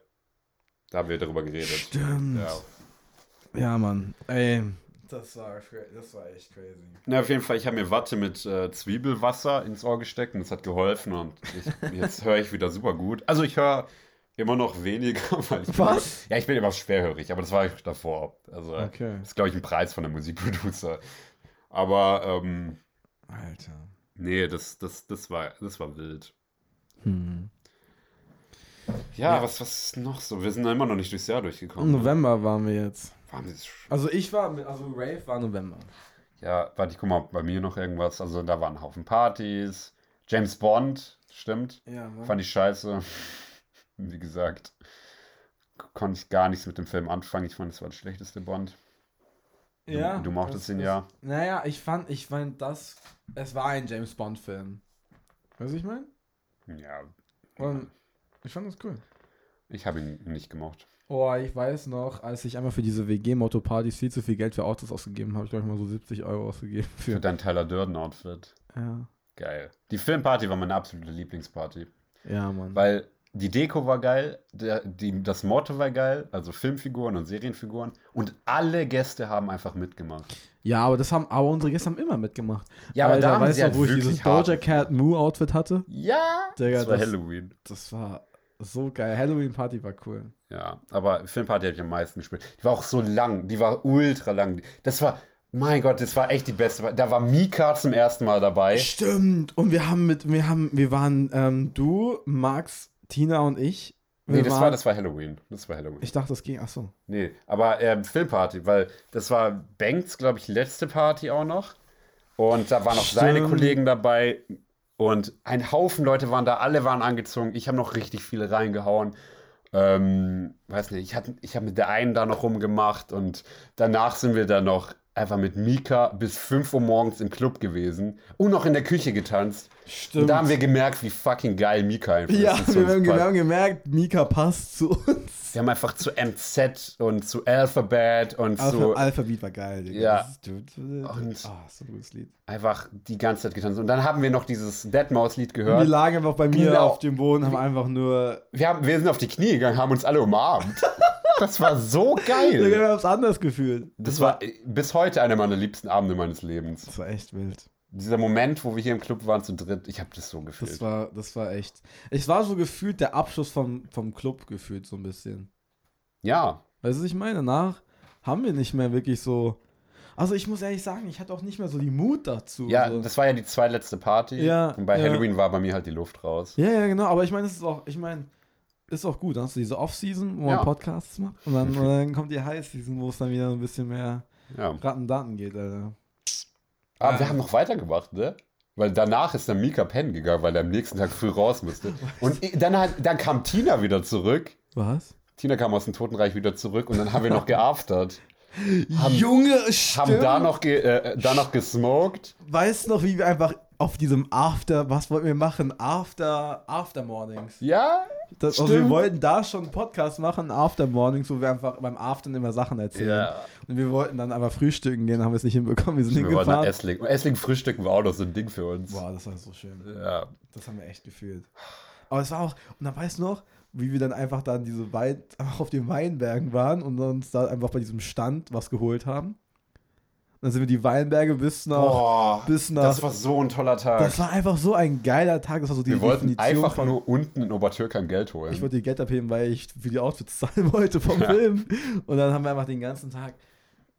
Da haben wir darüber geredet. Stimmt. Ja. Ja, Mann. Ey, das war, das war echt crazy. Na, auf jeden Fall, ich habe mir Watte mit äh, Zwiebelwasser ins Ohr gesteckt und das hat geholfen und ich, jetzt höre ich wieder super gut. Also ich höre immer noch weniger, weil ich Was? Bin, ja, ich bin immer schwerhörig, aber das war ich davor. Also Okay. das ist, glaube ich, ein Preis von der Musikproducer. Aber ähm, Alter. nee, das, das, das, war, das war wild. Hm. Ja, Ja. Was, was ist noch so? Wir sind immer noch nicht durchs Jahr Im durchgekommen. November waren wir jetzt. Waren wir Also ich war, mit, also Rave war November. Ja, warte, ich guck mal, bei mir noch irgendwas. Also da waren ein Haufen Partys. James Bond, stimmt. Ja, Mann. Fand ich scheiße. Wie gesagt, konnte ich gar nichts mit dem Film anfangen. Ich fand, es war der schlechteste Bond. Du, ja, du mochtest ihn ja. Naja, ich fand, ich fand das, es war ein James Bond Film. Weißt du, ich meine? Ja, Und ich fand das cool. ich habe ihn nicht gemocht. Oh, ich weiß noch, als ich einmal für diese WG-Motto-Partys viel zu viel Geld für Autos ausgegeben habe, ich glaube ich mal so 70 Euro ausgegeben Für für. dein Tyler Durden-Outfit. Ja, Geil. Die Filmparty war meine absolute Lieblingsparty. ja Mann. Weil die Deko war geil, der, die, das Motto war geil, also Filmfiguren und Serienfiguren. Und alle Gäste haben einfach mitgemacht. ja, aber das haben, aber unsere Gäste haben immer mitgemacht. Ja, aber Alter, da haben weißt du, halt wo ich dieses Doja Cat Moo Outfit hatte? Ja, Digga, das war das- Halloween. Das war so geil. Halloween Party war cool. Ja, aber Filmparty habe ich am meisten gespielt. Die war auch so lang, die war ultra lang. Das war, mein Gott, das war echt die beste. Da war Mika zum ersten Mal dabei. Stimmt. Und wir haben mit, wir haben, wir waren ähm, du, Max, Tina und ich. Nee, das waren, war, das war Halloween. Das war Halloween. Ich dachte, das ging. Ach so. Nee, aber ähm, Filmparty, weil das war Banks, glaube ich, letzte Party auch noch. Und da waren auch seine Stimmt. Kollegen dabei. Und ein Haufen Leute waren da, alle waren angezogen. Ich habe noch richtig viele reingehauen. Ähm, weiß nicht, ich, hatte- ich habe mit der einen da noch rumgemacht und danach sind wir dann noch einfach mit Mika bis 5 Uhr morgens im Club gewesen und noch in der Küche getanzt. Stimmt. Und da haben wir gemerkt, wie fucking geil Mika einfach ja, ist. zu wir haben, wir haben gemerkt, Mika passt zu uns. Wir haben einfach zu MZ und zu Alphabet und Alpha, zu Alphabet war geil, Digga. Ja. Und- Ah, so ein gutes Lied. einfach die ganze Zeit getanzt. Und dann haben wir noch dieses Deadmaus-Lied Und wir gehört. lagen einfach bei mir Genau. auf dem Boden, haben einfach nur. Wir, haben, wir sind auf die Knie gegangen, haben uns alle umarmt. Das war so geil. wir haben es anders gefühlt. Das war äh, bis heute einer meiner liebsten Abende meines Lebens. Das war echt wild. Dieser Moment, wo wir hier im Club waren zu dritt, ich habe das so gefühlt. Das war, das war echt. Es war so gefühlt der Abschluss vom, vom Club gefühlt, so ein bisschen. ja, Weißt du, ich meine? Danach haben wir nicht mehr wirklich so. Also ich muss ehrlich sagen, ich hatte auch nicht mehr so die Mut dazu. ja, so. das war ja die zweitletzte Party. Ja, und bei ja. Halloween war bei mir halt die Luft raus. ja, ja, genau. Aber ich meine, es ist auch, ich meine, ist auch gut. Dann hast du diese Off-Season, wo man Ja. Podcasts macht. Und dann, und dann kommt die High-Season, wo es dann wieder ein bisschen mehr Ja. Rattendaten geht, Alter. Aber Ja. wir haben noch weitergemacht, ne? Weil danach ist dann Mika pennen gegangen, weil er am nächsten Tag früh raus musste. Und dann, hat, dann kam Tina wieder zurück. Was? Tina kam aus dem Totenreich wieder zurück und dann haben wir noch geaftert. Haben- Junge, Haben stimmt. da noch, ge, äh, da noch gesmoked. Weißt du noch, wie wir einfach auf diesem After, was wollten wir machen? After, After Mornings. Ja? Das, also wir wollten da schon einen Podcast machen, After Mornings, wo wir einfach beim Aftern immer Sachen erzählen. Und wir wollten dann einfach frühstücken gehen, haben wir es nicht hinbekommen, wir sind Wir hingefahren. Essling. Und Essling frühstücken war auch noch so ein Ding für uns. Boah, das war so schön. Ja. Das haben wir echt gefühlt. Aber es war auch, und dann weißt du noch, wie wir dann einfach dann diese Wein, einfach auf den Weinbergen waren und uns da einfach bei diesem Stand was geholt haben. Dann sind wir die Weinberge bis nach. Boah, bis nach das war so ein toller Tag. das war einfach so ein geiler Tag. Das war so die wir wollten Definition einfach von. nur unten in Obertürkheim Geld holen. ich wollte die Geld abheben, weil ich für die Outfits zahlen wollte vom Ja. Film. Und dann haben wir einfach den ganzen Tag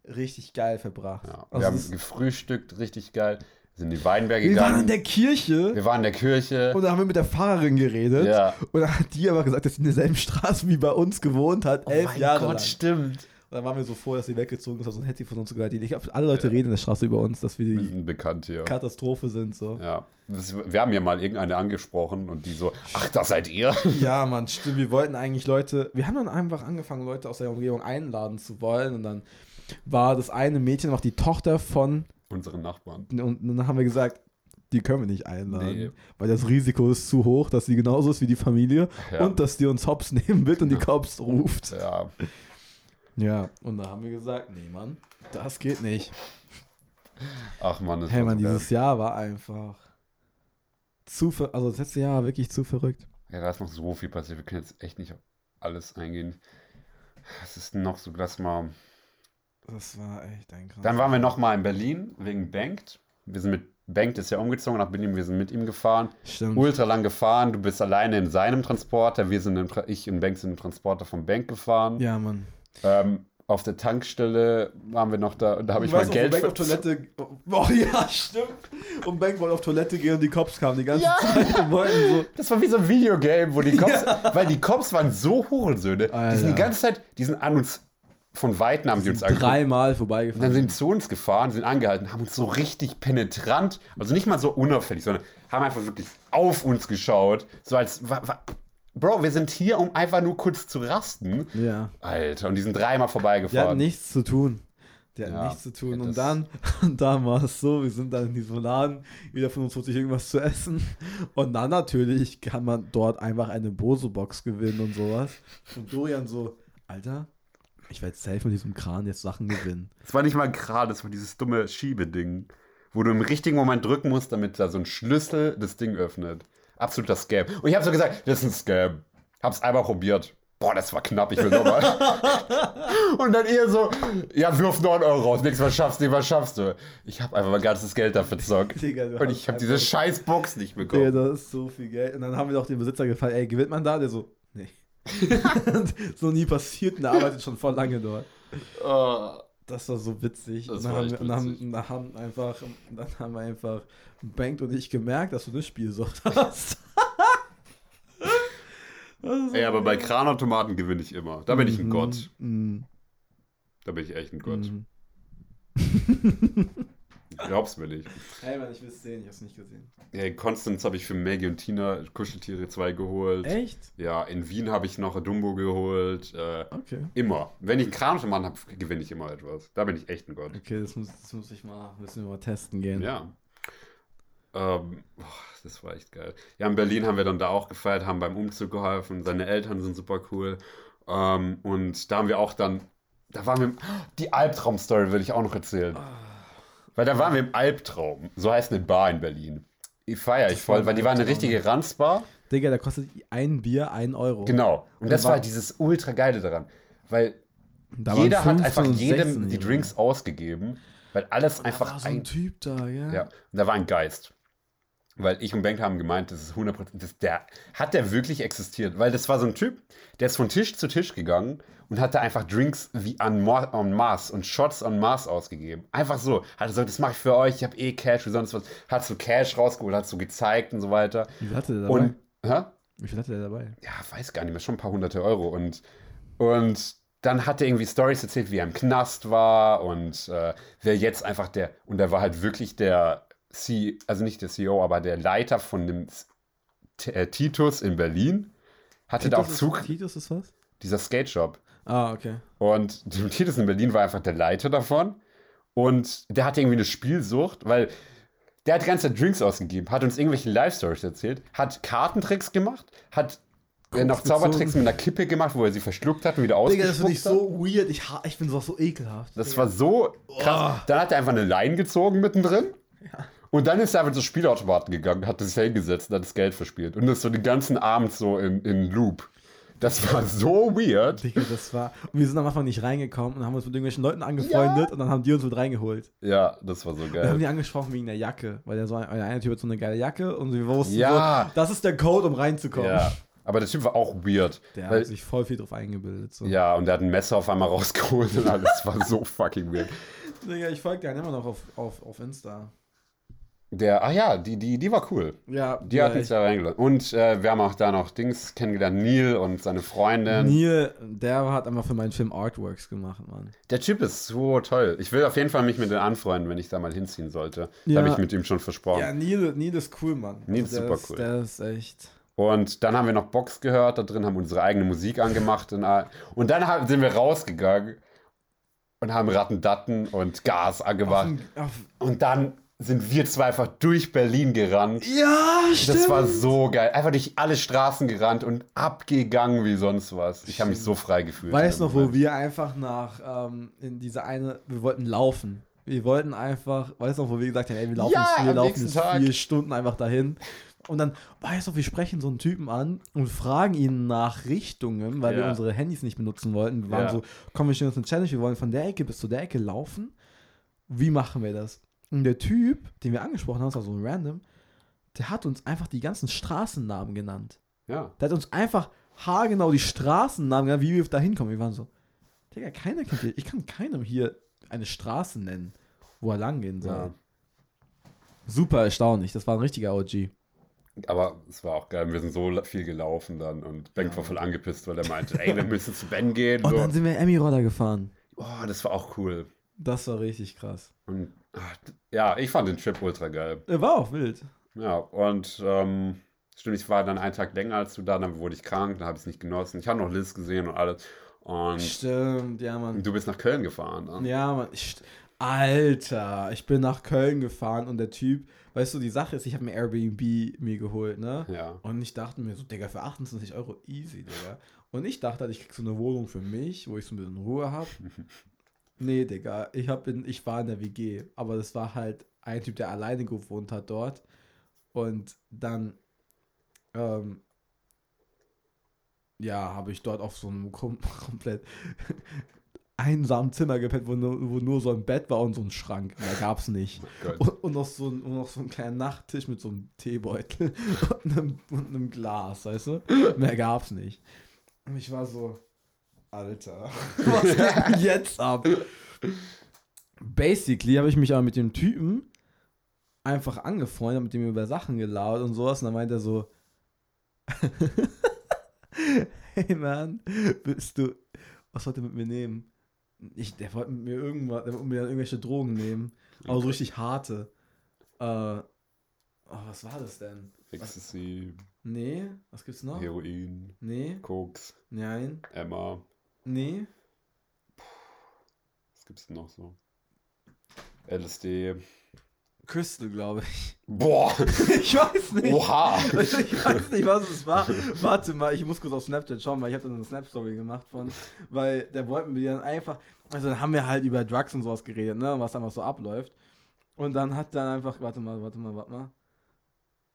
richtig geil verbracht. ja. Also wir haben gefrühstückt, richtig geil. Sind in die Weinberge wir waren gegangen. in der Kirche wir waren in der Kirche. und da haben wir mit der Pfarrerin geredet. ja. Und dann hat die aber gesagt, dass sie in derselben Straße wie bei uns gewohnt hat, elf oh mein Jahre Gott, lang. stimmt. Dann waren wir so froh, dass sie weggezogen ist, sonst hätte sie von uns gehört. Ich glaube, alle Leute reden in der Straße über uns, dass wir Wir die sind bekannt hier. Katastrophe sind. So. Ja. Das, wir haben ja mal irgendeine angesprochen und die so, ach, das seid ihr? Ja, Mann, stimmt. Wir wollten eigentlich Leute, wir haben dann einfach angefangen, Leute aus der Umgebung einladen zu wollen. Und dann war das eine Mädchen noch die Tochter von, Unsere Nachbarn. und dann haben wir gesagt, die können wir nicht einladen. Nee. Weil das Risiko ist zu hoch, dass sie genauso ist wie die Familie Ja. und dass die uns hops nehmen wird und die Cops ruft. Ja. Ja, und da haben wir gesagt, nee, Mann, das geht nicht. Ach man, das Hey, Mann, geil. dieses Jahr war einfach zu, ver also das letzte Jahr war wirklich zu verrückt. Ja, da ist noch so viel passiert. Wir können jetzt echt nicht auf alles eingehen. Es ist noch so, lass mal. Das war echt ein krass. Dann waren wir noch mal in Berlin wegen Banked. Wir sind mit Banked ist ja umgezogen nach Berlin. Wir sind mit ihm gefahren. Stimmt. Ultra lang gefahren. Du bist alleine in seinem Transporter. Wir sind im, Tra- ich und Bank sind im Transporter vom Bank gefahren. Ja, Mann. Ähm, auf der Tankstelle waren wir noch da und da habe ich noch, Geld Bank auf Toilette. Oh ja, stimmt. Und Bank wollte auf Toilette gehen und die Cops kamen die ganze Ja. Zeit und wollten so. Das war wie so ein Videogame, wo die Cops, weil die Cops waren so Hurensöhne. Die sind die ganze Zeit, die sind an uns, von Weitem haben die uns angeguckt. Dreimal Und vorbeigefahren. dann sind sie zu uns gefahren, sind angehalten, haben uns so richtig penetrant, also nicht mal so unauffällig, sondern haben einfach wirklich auf uns geschaut. So als, Bro, wir sind hier, um einfach nur kurz zu rasten. ja. Alter, und die sind dreimal Die hatten vorbeigefahren. nichts zu tun. Die hatten Ja, nichts zu tun. und dann, und dann war es so, wir sind dann in diesem Laden, jeder von uns holt sich irgendwas zu essen. Und dann natürlich kann man dort einfach eine Bose-Box gewinnen und sowas. Und Dorian so, Alter, ich werde safe mit diesem Kran jetzt Sachen gewinnen. Es war nicht mal gerade, das war dieses dumme Schiebeding, wo du im richtigen Moment drücken musst, damit da so ein Schlüssel das Ding öffnet. Absoluter Scam. Und ich habe so gesagt, das ist ein Scam. Hab's einmal probiert. Boah, das war knapp, ich will nochmal. und dann eher so, ja, wirf 9 Euro raus, nichts, was schaffst du, was schaffst du? Ich habe einfach mein ganzes Geld dafür zockt. Digga, du und ich habe diese scheiß Box nicht Digga, bekommen. das ist so viel Geld. Und dann haben wir doch den Besitzer gefragt, ey, gewinnt man da? Der so, nee. so nie passiert und der arbeitet schon voll lange dort. Oh. Das war so witzig. Das und dann haben, witzig. haben, dann haben einfach, dann haben wir einfach Bank und ich gemerkt, dass du eine Spielsucht hast. Ey, aber bei. Kranautomaten gewinne ich immer. Da bin ich ein Mhm, Gott. mhm, Da bin ich echt ein Gott. mhm. Glaub's mir nicht. Hey, Mann, ich will es sehen, ich hab's nicht gesehen. Ey, Konstanz habe ich für Maggie und Tina Kuscheltiere 2 geholt. Echt? Ja, in Wien habe ich noch Dumbo geholt. Äh, Okay. immer. Wenn ich einen Kranautomaten habe, gewinne ich immer etwas. Da bin ich echt ein Gott. Okay, das muss, das muss ich mal, müssen wir mal testen gehen. Ja. Ähm, boah, das war echt geil. Ja, in Berlin haben wir dann da auch gefeiert, haben beim Umzug geholfen. Seine Eltern sind super cool. Ähm, und da haben wir auch dann, da waren wir, die Albtraum-Story will ich auch noch erzählen. Weil da waren wir im Albtraum. So heißt eine Bar in Berlin. Die feiere ich voll, ein weil die war eine richtige Ranzbar. Digga, da kostet ein Bier ein Euro. Genau. Und das war- war dieses ultra geile daran. Weil Da waren jeder hat 15 einfach und jedem 16 die Junge. Drinks ausgegeben, weil alles Da einfach war so ein Typ da, ja. Ja, und da war ein Geist. Weil ich und Bengt haben gemeint, das ist 100%, das, der, hat der wirklich existiert? Weil das war so ein Typ, der ist von Tisch zu Tisch gegangen und hatte einfach Drinks wie an, Mo en masse und Shots en masse ausgegeben. Einfach so. Hat gesagt, das mache ich für euch, ich habe eh Cash wie sonst was. Hat so Cash rausgeholt, hat so gezeigt und so weiter. Wie viel hatte der dabei? Und, hä? Wie viel hatte der dabei? ja, weiß gar nicht mehr, schon ein paar hunderte Euro. Und, und dann hat er irgendwie Stories erzählt, wie er im Knast war und äh, wer jetzt einfach der, und er war halt wirklich der C, also nicht der CEO, aber der Leiter von dem T äh, Titus in Berlin. Hatte da auch Titus Zug, Titus ist was? dieser Skate Shop. Ah, okay. Und Titus in Berlin war einfach der Leiter davon. Und der hatte irgendwie eine Spielsucht, weil der hat die ganze Zeit Drinks ausgegeben, hat uns irgendwelche Live-Stories erzählt, hat Kartentricks gemacht, hat äh, noch Kopf Zaubertricks mit einer Kippe gemacht, wo er sie verschluckt hat und wieder Digga, das finde ich ausgespuckt so weird. Ich, ich bin so ekelhaft. Das Digga. war so krass. Dann hat er einfach eine Line gezogen mittendrin. Und dann ist er einfach zu Spielautomaten gegangen, hat sich hingesetzt und hat das Geld verspielt. Und das so den ganzen Abend so in, in Loop. Das war so weird. Digga, das war. Und wir sind am Anfang nicht reingekommen und haben uns mit irgendwelchen Leuten angefreundet und dann haben die uns mit reingeholt. Ja, das war so Wir haben geil. die angesprochen wegen der Jacke, weil der so ein, der eine Typ hat so eine geile Jacke und wir wussten Ja. so, das ist der Code, um reinzukommen. Ja. Aber der Typ war auch weird. Der weil, hat sich voll viel drauf eingebildet. So. ja, und der hat ein Messer auf einmal rausgeholt und alles war so fucking weird. Digga, ich folge dir immer noch auf, auf, auf Insta. Der, ah ja, die, die, die war cool. Ja, Die hat uns da reingelassen. Und äh, wir haben auch da noch Dings kennengelernt, Neil und seine Freundin. Neil, der hat einmal für meinen Film Artworks gemacht, Mann. Der Typ ist so toll. Ich will auf jeden Fall mich mit dem anfreunden, wenn ich da mal hinziehen sollte. Da Ja. habe ich mit ihm schon versprochen. Ja, Neil, Neil ist cool, Mann. Also Neil ist der super ist, cool. Der ist echt. Und dann haben wir noch Box gehört, da drin haben unsere eigene Musik angemacht. Und, dann sind wir rausgegangen und haben Rattendatten und Gas angemacht. Auf, Und dann sind wir zwei einfach durch Berlin gerannt. ja, stimmt. Das war so geil. Einfach durch alle Straßen gerannt und abgegangen wie sonst was. Ich habe mich so frei gefühlt. Weißt in noch, dem wo wir einfach nach ähm, in diese eine, wir wollten laufen. Wir wollten einfach, weißt du noch, wo wir gesagt haben, ey, wir laufen, Ja, jetzt, wir laufen jetzt vier Stunden einfach dahin. Und dann, weißt du, wir sprechen so einen Typen an und fragen ihn nach Richtungen, weil wir Ja. unsere Handys nicht benutzen wollten. Wir waren Ja. so, komm, wir stellen uns eine Challenge, wir wollen von der Ecke bis zu der Ecke laufen. Wie machen wir das? Und der Typ, den wir angesprochen haben, das war so ein random, der hat uns einfach die ganzen Straßennamen genannt. Ja. Der hat uns einfach haargenau die Straßennamen genannt, wie wir da hinkommen. Wir waren so, Digga, keiner kennt hier, ich kann keinem hier eine Straße nennen, wo er langgehen soll. ja. Super erstaunlich, das war ein richtiger OG. Aber es war auch geil. Wir sind so viel gelaufen dann und Benk war voll angepisst, weil er meinte, ey, wir müssen zu Ben gehen. Und So. dann sind wir Emmy-Roller gefahren. Oh, das war auch cool. Das war richtig krass. Und ja, ich fand den Trip ultra geil. Er war auch wild. Ja, und ähm, stimmt, ich war dann einen Tag länger als du da, dann wurde ich krank, dann habe ich es nicht genossen. Ich habe noch Liz gesehen und alles. Und Stimmt, ja, Mann. du bist nach Köln gefahren. Dann. Ja, Mann. Ich, Alter, ich bin nach Köln gefahren und der Typ, weißt du, die Sache ist, ich habe mir Airbnb mir geholt, ne? Ja. Und ich dachte mir so, Digga, für 28 Euro easy, Digga. Und ich dachte, halt, ich krieg so eine Wohnung für mich, wo ich so ein bisschen Ruhe habe. Nee, Digga, ich, hab in, ich war in der WG, aber das war halt ein Typ, der alleine gewohnt hat dort. Und dann, ähm, ja, habe ich dort auf so einem kom komplett einsamen Zimmer gepennt, wo nur, wo nur so ein Bett war und so ein Schrank. Mehr gab's nicht. Oh. Und, und, noch so ein, und noch so einen kleinen Nachttisch mit so einem Teebeutel und einem, und einem Glas, weißt du? Mehr gab's nicht. Und ich war so, Alter, was geht denn jetzt ab? Basically habe ich mich aber mit dem Typen einfach angefreundet, mit dem über Sachen gelabert und sowas. Und dann meint er so, hey man, willst du, was wollt ihr mit mir nehmen? Ich, der wollte mit mir irgendwas, der wollte mir dann irgendwelche Drogen nehmen. Aber so richtig harte. Äh, oh, was war das denn? Ecstasy, Nee, was gibt's noch? Heroin, Nee, Koks, nein, Emma. Nee. Was gibt's denn noch so? LSD. Crystal, glaube ich. Boah! Ich weiß nicht. Oha! Ich weiß nicht, was es war. Warte mal, ich muss kurz auf Snapchat schauen, weil ich habe dann eine Snap-Story gemacht von, weil der wollte mir dann einfach, also dann haben wir halt über Drugs und sowas geredet, ne, was einfach so abläuft. Und dann hat dann einfach, warte mal, warte mal, warte mal.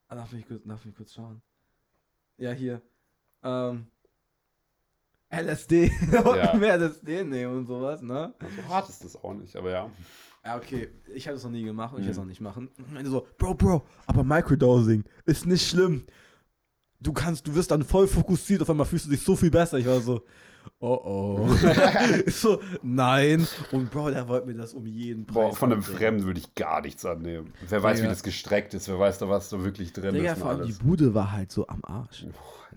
Ah, Darf ich kurz, darf ich kurz schauen? Ja, hier. Ähm, LSD. Ja. mehr LSD nehmen und sowas, ne? So hart ist das auch nicht, aber ja. Ja, okay. Ich habe das noch nie gemacht und ich Mhm. werde es auch nicht machen. Und so, Bro, Bro, aber Microdosing ist nicht schlimm. Du kannst, du wirst dann voll fokussiert, auf einmal fühlst du dich so viel besser. Ich war so, oh oh. so, nein. Und Bro, der wollte mir das um jeden Preis. Boah, von einem. Fremden würde ich gar nichts annehmen. Wer weiß, wie Digga. das gestreckt ist, wer weiß da, was da wirklich drin Digga, ist. vor allem die. Bude war halt so am Arsch.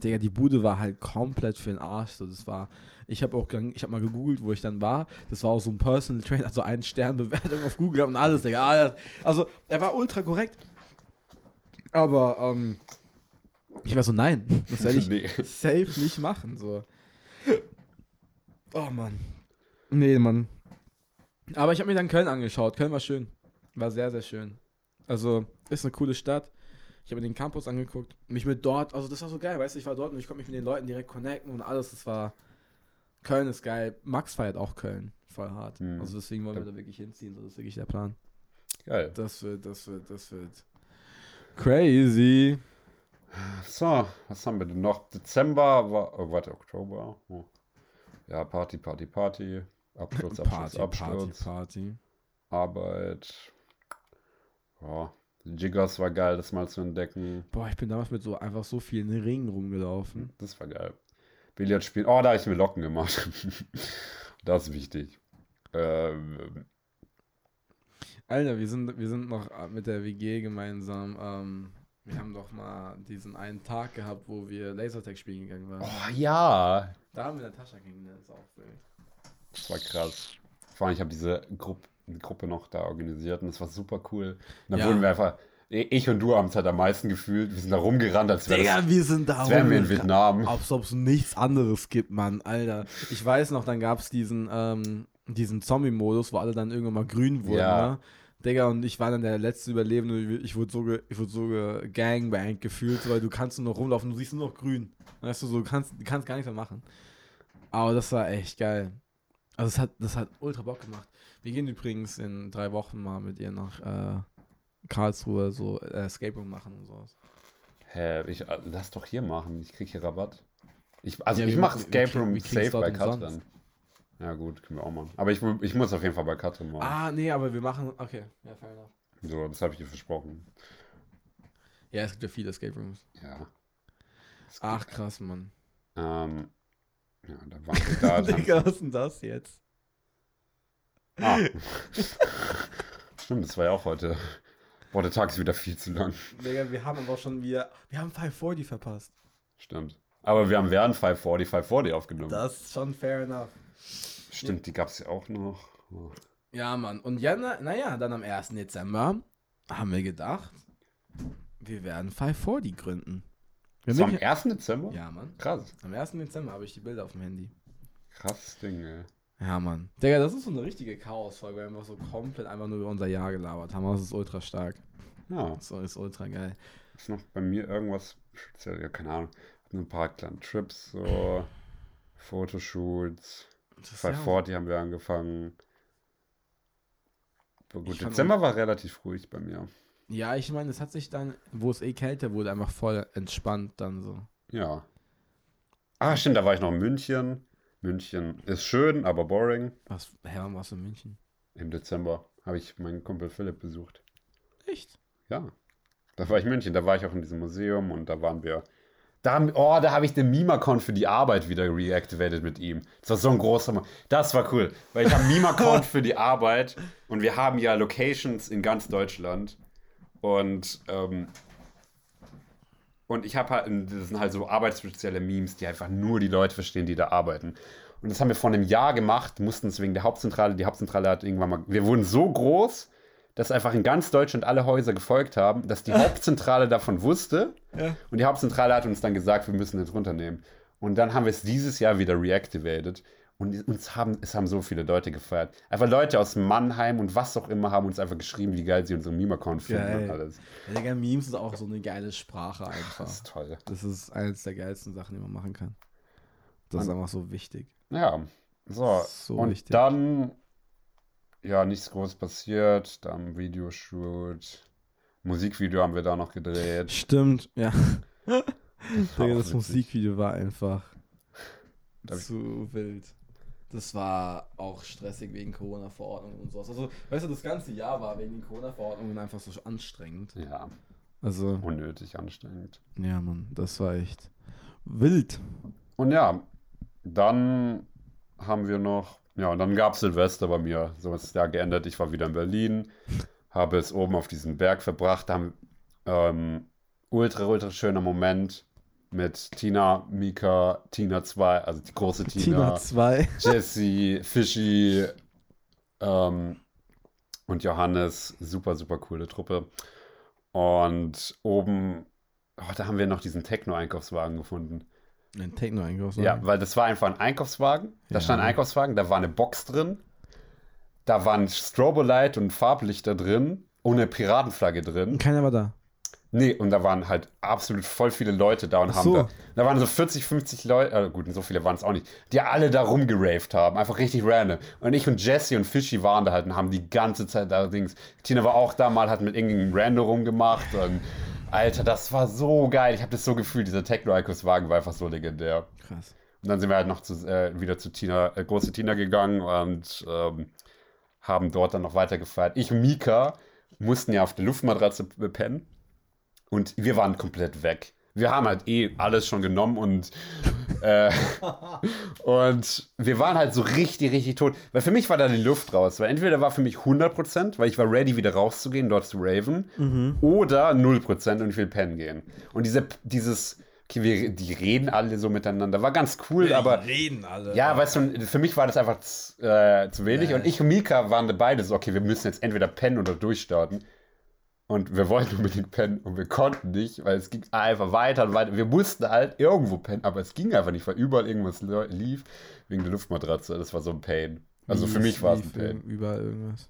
Digga, die Bude war halt komplett für den Arsch. So, das war, ich habe auch, ich habe mal gegoogelt, wo ich dann war. Das war auch so ein Personal Trainer, also ein Sternbewertung auf Google und alles, Digga. Alles. Also, er war ultra korrekt. Aber, ähm, ich war so, nein, das werde ich Nee. safe nicht machen, so. Oh, Mann. Nee, Mann. Aber ich habe mir dann Köln angeschaut. Köln war schön. War sehr, sehr schön. Also, ist eine coole Stadt. Ich habe mir den Campus angeguckt. Mich mit dort, also das war so geil, weißt du, ich war dort und ich konnte mich mit den Leuten direkt connecten und alles. Das war. Köln ist geil. Max feiert auch Köln. Voll hart. Hm. Also deswegen wollen wir da wirklich hinziehen. So, das ist wirklich der Plan. Geil. Das wird, das wird, das wird. Crazy. So, was haben wir denn noch? Dezember war, oh, warte, Oktober. Oh. Ja, Party, Party, Party. Absturz, Absturz, Party, Absturz. Party, Party. Arbeit. Ja, Jiggers war geil, das mal zu entdecken. Boah, ich bin damals mit so einfach so vielen Ringen rumgelaufen. Das war geil. Billard spielen. Oh, da habe ich mir Locken gemacht. das ist wichtig. Ähm, Alter, wir sind, wir sind noch mit der WG gemeinsam. Ähm, wir haben doch mal diesen einen Tag gehabt, wo wir Lasertag spielen gegangen waren. oh ja, Da haben wir Natascha kennengelernt, das ist auch wild. das war krass. Vor allem, ich habe diese Gruppe, Gruppe noch da organisiert und das war super cool. Und dann Ja. wurden wir einfach, ich und du haben es halt am meisten gefühlt. Wir sind da rumgerannt, als wäre Digga, das, wir sind da als wären wir in. Vietnam. Als ob es nichts anderes gibt, Mann, Alter. Ich weiß noch, dann gab es diesen, ähm, diesen Zombie-Modus, wo alle dann irgendwann mal grün wurden, Ja. ne? Digga, und ich war dann der letzte Überlebende. Ich wurde so, ge, ich wurde so ge Gangbang gefühlt, weil du kannst nur noch rumlaufen, du siehst nur noch grün. Weißt du, so, du kannst, du kannst gar nichts mehr machen. Aber das war echt geil. Also, es hat, das hat ultra Bock gemacht. Wir gehen übrigens in drei Wochen mal mit ihr nach äh, Karlsruhe so äh, Escape Room machen und sowas. Hä, ich, äh, lass doch hier machen. Ich krieg hier Rabatt. Ich, also Ja, ich mache Escape Room safe bei. Katrin. Ja gut, können wir auch machen. Aber ich, ich muss auf jeden Fall bei Katrin machen. Ah, nee, aber wir machen. Okay, ja, fair enough. So, das habe ich dir versprochen. Ja, es gibt ja viele Escape Rooms. Ja. Ach, krass, Mann. Ähm, ja, da waren wir da. Digga, was ist denn das jetzt? ah. Stimmt, das war ja auch heute. Boah, der Tag ist wieder viel zu lang. Digga, wir haben aber auch schon wieder. Wir haben 540 verpasst. Stimmt. Aber wir haben während 540 540 aufgenommen. Das ist schon fair enough. Stimmt, die gab es ja auch noch. Oh. Ja, Mann. Und ja, na, naja, dann am 1. Dezember haben wir gedacht, wir werden 540 gründen. Wir Das am haben 1. Dezember? ja, Mann. Krass. Am 1. Dezember habe ich die Bilder auf dem Handy. Krasses Ding, ey. Ja, Mann. Digga, das ist so eine richtige Chaos-Folge, weil wir einfach so komplett einfach nur über unser Jahr gelabert haben. Das ist ultra stark. Ja, Das ist ultra geil. ist noch bei mir irgendwas speziell, ja, keine Ahnung. Ein paar kleine Trips, so. Fotoshoots. Das ist 540 haben wir angefangen. Aber gut, Ich fand Dezember war relativ ruhig bei mir. Ja, ich meine, es hat sich dann, wo es eh kälter wurde, einfach voll entspannt dann so. Ja. Ah, stimmt, da war ich noch in München. München ist schön, aber boring. Was, hä, wann warst du in München? Im Dezember habe ich meinen Kumpel Philipp besucht. Echt? Ja. Da war ich in München, da war ich auch in diesem Museum und da waren wir. Da, oh, da habe ich den Meme-Account für die Arbeit wieder reactivated mit ihm. Das war so ein großer. Mo- Das war cool, weil ich habe Meme-Account für die Arbeit und wir haben ja Locations in ganz Deutschland. Und, ähm, und ich habe halt, das sind halt so arbeitsspezielle Memes, die einfach nur die Leute verstehen, die da arbeiten. Und das haben wir vor einem Jahr gemacht, mussten es wegen der Hauptzentrale, die Hauptzentrale hat irgendwann mal, wir wurden so groß, dass einfach in ganz Deutschland alle Häuser gefolgt haben, dass die Hauptzentrale davon wusste. Ja. Und die Hauptzentrale hat uns dann gesagt, wir müssen das runternehmen. Und dann haben wir es dieses Jahr wieder reactivated. Und uns haben, es haben so viele Leute gefeiert. Einfach Leute aus Mannheim und was auch immer haben uns einfach geschrieben, wie geil sie unseren Meme-Account finden und alles. Ja, Digga, Memes ist auch so eine geile Sprache einfach. Das ist toll. Das ist eines der geilsten Sachen, die man machen kann. Das ist Und- einfach so wichtig. Ja, so. So und wichtig. dann, ja, nichts groß passiert. Dann Videoshoot. Musikvideo haben wir da noch gedreht. Stimmt, ja. war Digga, das. Musikvideo war einfach zu wild. Das war auch stressig wegen Corona-Verordnungen und sowas. Also, weißt du, das ganze Jahr war wegen den Corona-Verordnungen einfach so anstrengend. Ja, Also, unnötig anstrengend. ja, Mann, das war echt wild. Und ja, dann haben wir noch, ja, und dann gab es Silvester bei mir. So ist das Jahr geändert. Ich war wieder in Berlin, habe es oben auf diesem Berg verbracht. Da haben ähm, ultra, ultra schöner Moment mit Tina, Mika, Tina 2, also die große Tina Tina, 2. Jesse, Fischi ähm, und Johannes. Super, super coole Truppe. Und oben, oh, da haben wir noch diesen Techno-Einkaufswagen gefunden. Ein Techno-Einkauf. Ja, weil das war einfach ein Einkaufswagen. Da Ja. stand ein Einkaufswagen, da war eine Box drin. Da waren Strobolight und Farblichter drin eine Piratenflagge drin. Keiner war da. Nee, und da waren halt absolut voll viele Leute da und Ach haben so. da. Da waren so 40, 50 Leute, äh, gut, so viele waren es auch nicht, die alle da rumgeraved haben. Einfach richtig random. Und ich und Jesse und Fishy waren da halt und haben die ganze Zeit da Dings. Tina war auch da mal, hat mit irgendeinem Random rumgemacht. Und Alter, das war so geil. Ich habe das so gefühlt. Dieser Techno-Icos-Wagen war einfach so legendär. Krass. Und dann sind wir halt noch zu, äh, wieder zu Tina, äh, große Tina gegangen und ähm, haben dort dann noch weiter gefeiert. Ich und Mika mussten ja auf der Luftmatratze pennen und wir waren komplett weg. Wir haben halt eh alles schon genommen und, äh, und wir waren halt so richtig, richtig tot. Weil für mich war da die Luft raus. Weil entweder war für mich 100%, weil ich war ready, wieder rauszugehen, dort zu raven, oder 0% und ich will pennen gehen. Und diese, dieses, okay, wir, die reden alle so miteinander, war ganz cool, aber reden alle. ja, weißt du, für mich war das einfach äh, zu wenig. Ja. Und ich und Mika waren da beide so, okay, wir müssen jetzt entweder pennen oder durchstarten. Und wir wollten unbedingt pennen und wir konnten nicht, weil es ging einfach weiter und weiter. Wir mussten halt irgendwo pennen, aber es ging einfach nicht, weil überall irgendwas lief wegen der Luftmatratze. Das war so ein Pain. Also für mich war es ein Pain. Überall irgendwas.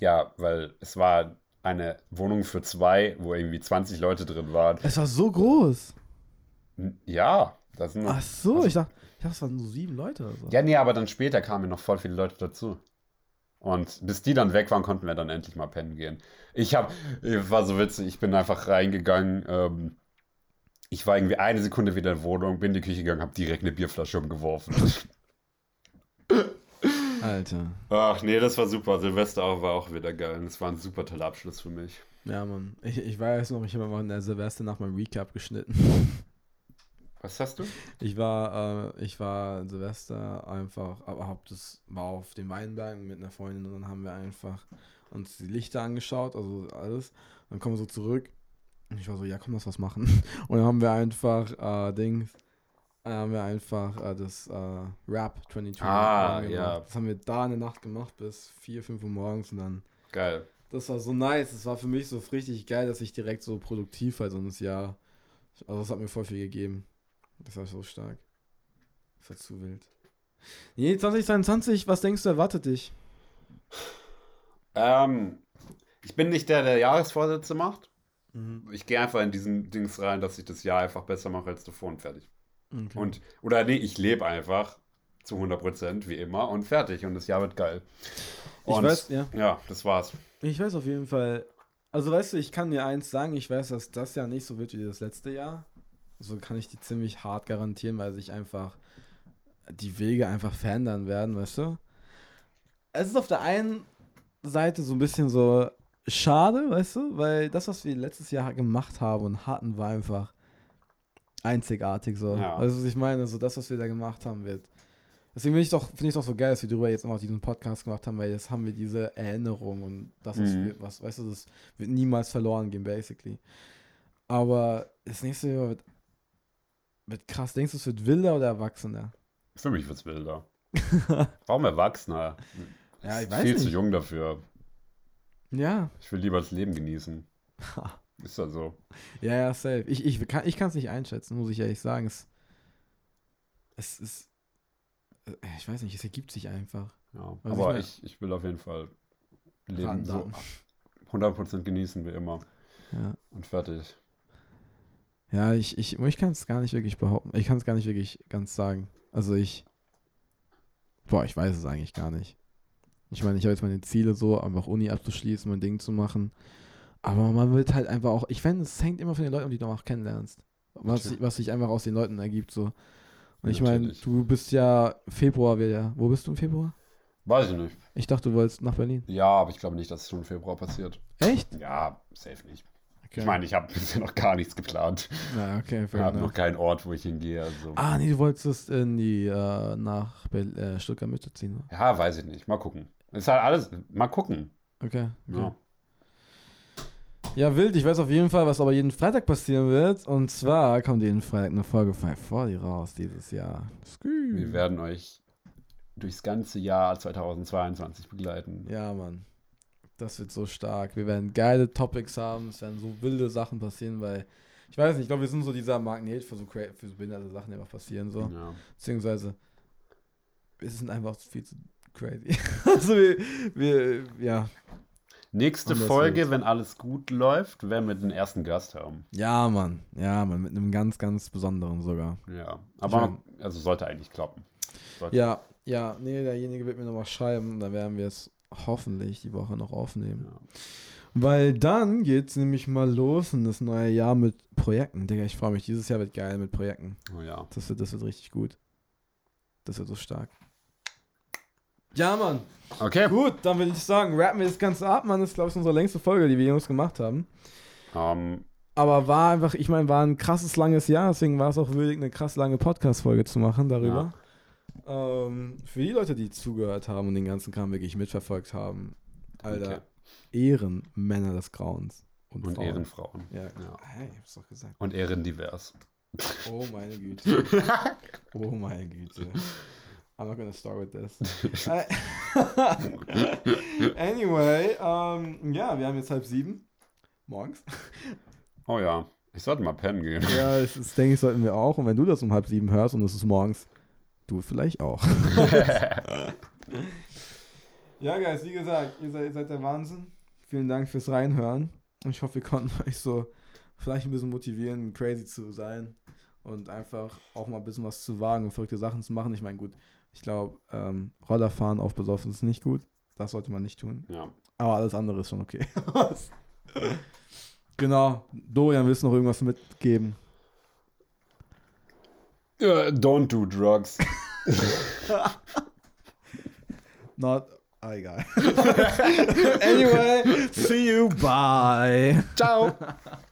Ja, weil es war eine Wohnung für zwei, wo irgendwie 20 Leute drin waren. Es war so groß. Ja, das sind Ach so, ich dachte, ich dachte, es waren nur sieben Leute oder so. Ja, nee, aber dann später kamen noch voll viele Leute dazu. Und bis die dann weg waren, konnten wir dann endlich mal pennen gehen. Ich hab, ich war so witzig, ich bin einfach reingegangen. Ähm, ich war irgendwie eine Sekunde wieder in der Wohnung, bin in die Küche gegangen, habe direkt eine Bierflasche umgeworfen. Alter. Ach nee, das war super. Silvester auch, war auch wieder geil. Das war ein super toller Abschluss für mich. Ja, Mann. Ich, ich weiß noch, ich habe mal in der Silvester nach meinem Recap geschnitten. Was hast du? Ich war, äh, ich war in Silvester einfach, aber hab das war auf dem Weinberg mit einer Freundin und dann haben wir einfach uns die Lichter angeschaut, also alles. Dann kommen wir so zurück und ich war so, ja, komm, lass was machen. Und dann haben wir einfach äh, Dings, äh, haben wir einfach äh, das äh, Rap 22 Ah, gemacht. ja. Das haben wir da in der Nacht gemacht bis 4, 5 Uhr morgens und dann Geil. das war so nice. Das war für mich so richtig geil, dass ich direkt so produktiv war so ein Jahr. Also das hat mir voll viel gegeben. Das war so stark. Das war zu wild. Nee, 2022, was denkst du, erwartet dich? Ähm, ich bin nicht der, der Jahresvorsätze macht. Mhm. Ich gehe einfach in diesen Dings rein, dass ich das Jahr einfach besser mache als davor und fertig. Okay. Und, oder nee, ich lebe einfach zu 100% wie immer und fertig und das Jahr wird geil. Ich Und weiß, ja. Ja, das war's. Ich weiß auf jeden Fall. Also weißt du, ich kann dir eins sagen, ich weiß, dass das Jahr nicht so wird wie das letzte Jahr. So kann ich dir ziemlich hart garantieren, weil sich einfach die Wege einfach verändern werden, weißt du? Es ist auf der einen Seite so ein bisschen so schade, weißt du, weil das, was wir letztes Jahr gemacht haben und hatten, war einfach einzigartig so. Ja. Weißt du, was ich meine? So das, was wir da gemacht haben, wird. Deswegen finde ich doch, finde ich doch so geil, dass wir darüber jetzt noch diesen Podcast gemacht haben, weil jetzt haben wir diese Erinnerung und das, was, Mhm. was weißt du, das wird niemals verloren gehen, basically. Aber das nächste Jahr wird, wird krass. Denkst du, es wird wilder oder erwachsener? Für mich wird's wilder. Warum Erwachsener? Ja, ich weiß Viel zu nicht. jung dafür. Ja. Ich will lieber das Leben genießen. Ist ja so. Ja, ja, safe. Ich, ich kann es nicht einschätzen, muss ich ehrlich sagen. Es, es ist. äh, Ich weiß nicht, es ergibt sich einfach. Ja. Was ich Aber ich, ich will auf jeden Fall Leben so down. 100% genießen wie immer. Ja. Und fertig. Ja, ich, ich, ich kann es gar nicht wirklich behaupten. Ich kann es gar nicht wirklich ganz sagen. Also ich. Boah, ich weiß es eigentlich gar nicht. Ich meine, ich habe jetzt meine Ziele so, einfach Uni abzuschließen, mein Ding zu machen. Aber man wird halt einfach auch. Ich finde, es hängt immer von den Leuten, die du noch kennenlernst. Was, Natürlich. was sich einfach aus den Leuten ergibt. So. Und ich meine, du bist ja Februar wieder. Wo bist du im Februar? Weiß ich nicht. Ich dachte, du wolltest nach Berlin. Ja, aber ich glaube nicht, dass es schon im Februar passiert. Echt? Ja, safe nicht. Okay. Ich meine, ich habe bisher noch gar nichts geplant. ja, okay, Ich habe noch keinen Ort, wo ich hingehe. Also. Ah, nee, du wolltest in die, äh, nach Bel äh, Stuttgart Mitte ziehen. ne? Ja, weiß ich nicht. Mal gucken. Ist halt alles. Mal gucken. Okay. okay. Ja. Ja, wild. Ich weiß auf jeden Fall, was aber jeden Freitag passieren wird. Und zwar kommt jeden Freitag eine Folge 5 vor die raus dieses Jahr. Skü. Wir werden euch durchs ganze Jahr 2022 begleiten. Ja, Mann. Das wird so stark. Wir werden geile Topics haben. Es werden so wilde Sachen passieren, weil ich weiß nicht, ich glaube, wir sind so dieser Magnet für so, für so behinderte Sachen, die einfach passieren. So. Ja. Beziehungsweise, wir sind einfach viel zu crazy. also, wir, wir ja. Nächste Folge, wird's. wenn alles gut läuft, werden wir den ersten Gast haben. Ja, Mann. Ja, Mann. Mit einem ganz, ganz besonderen sogar. Ja. Aber mein- also sollte eigentlich klappen. Sollte. Ja, ja, nee, derjenige wird mir nochmal schreiben, dann werden wir es hoffentlich die Woche noch aufnehmen. Ja. Weil dann geht's nämlich mal los in das neue Jahr mit Projekten. Digga, ich freue mich. Dieses Jahr wird geil mit Projekten. Oh ja. Das wird, das wird richtig gut. Das wird so stark. Ja, Mann. Okay. Gut, dann würde ich sagen, rappen wir das Ganze ab, Mann. Das ist, glaube ich, unsere längste Folge, die wir jemals gemacht haben. Ähm, Aber war einfach, ich meine, war ein krasses langes Jahr, deswegen war es auch würdig, eine krass lange Podcast-Folge zu machen darüber. Ähm, für die Leute, die zugehört haben und den ganzen Kram wirklich mitverfolgt haben, Alter, Okay. Ehrenmänner des Grauens. und Frauen. Ehrenfrauen. Ja, Ja. Hey, ich hab's doch gesagt. Und Ehrendivers. Oh meine Güte. oh meine Güte. I'm not gonna start with this. Äh, anyway, ähm, ja, wir haben jetzt halb sieben. Morgens. Oh ja. Ich sollte mal pennen gehen. Ja, das, das denke ich, sollten wir auch. Und wenn du das um halb sieben hörst und es ist morgens, du vielleicht auch. ja, Guys, wie gesagt, ihr seid, ihr seid der Wahnsinn. Vielen Dank fürs Reinhören. Und ich hoffe, wir konnten euch so vielleicht ein bisschen motivieren, crazy zu sein und einfach auch mal ein bisschen was zu wagen und verrückte Sachen zu machen. Ich meine, gut, ich glaube, ähm, Rollerfahren auf besoffen ist nicht gut. Das sollte man nicht tun. ja. Aber alles andere ist schon okay. genau. Dorian, willst du noch irgendwas mitgeben? Äh, Don't do drugs. Not. Ah, egal. anyway, see you. Bye. Ciao.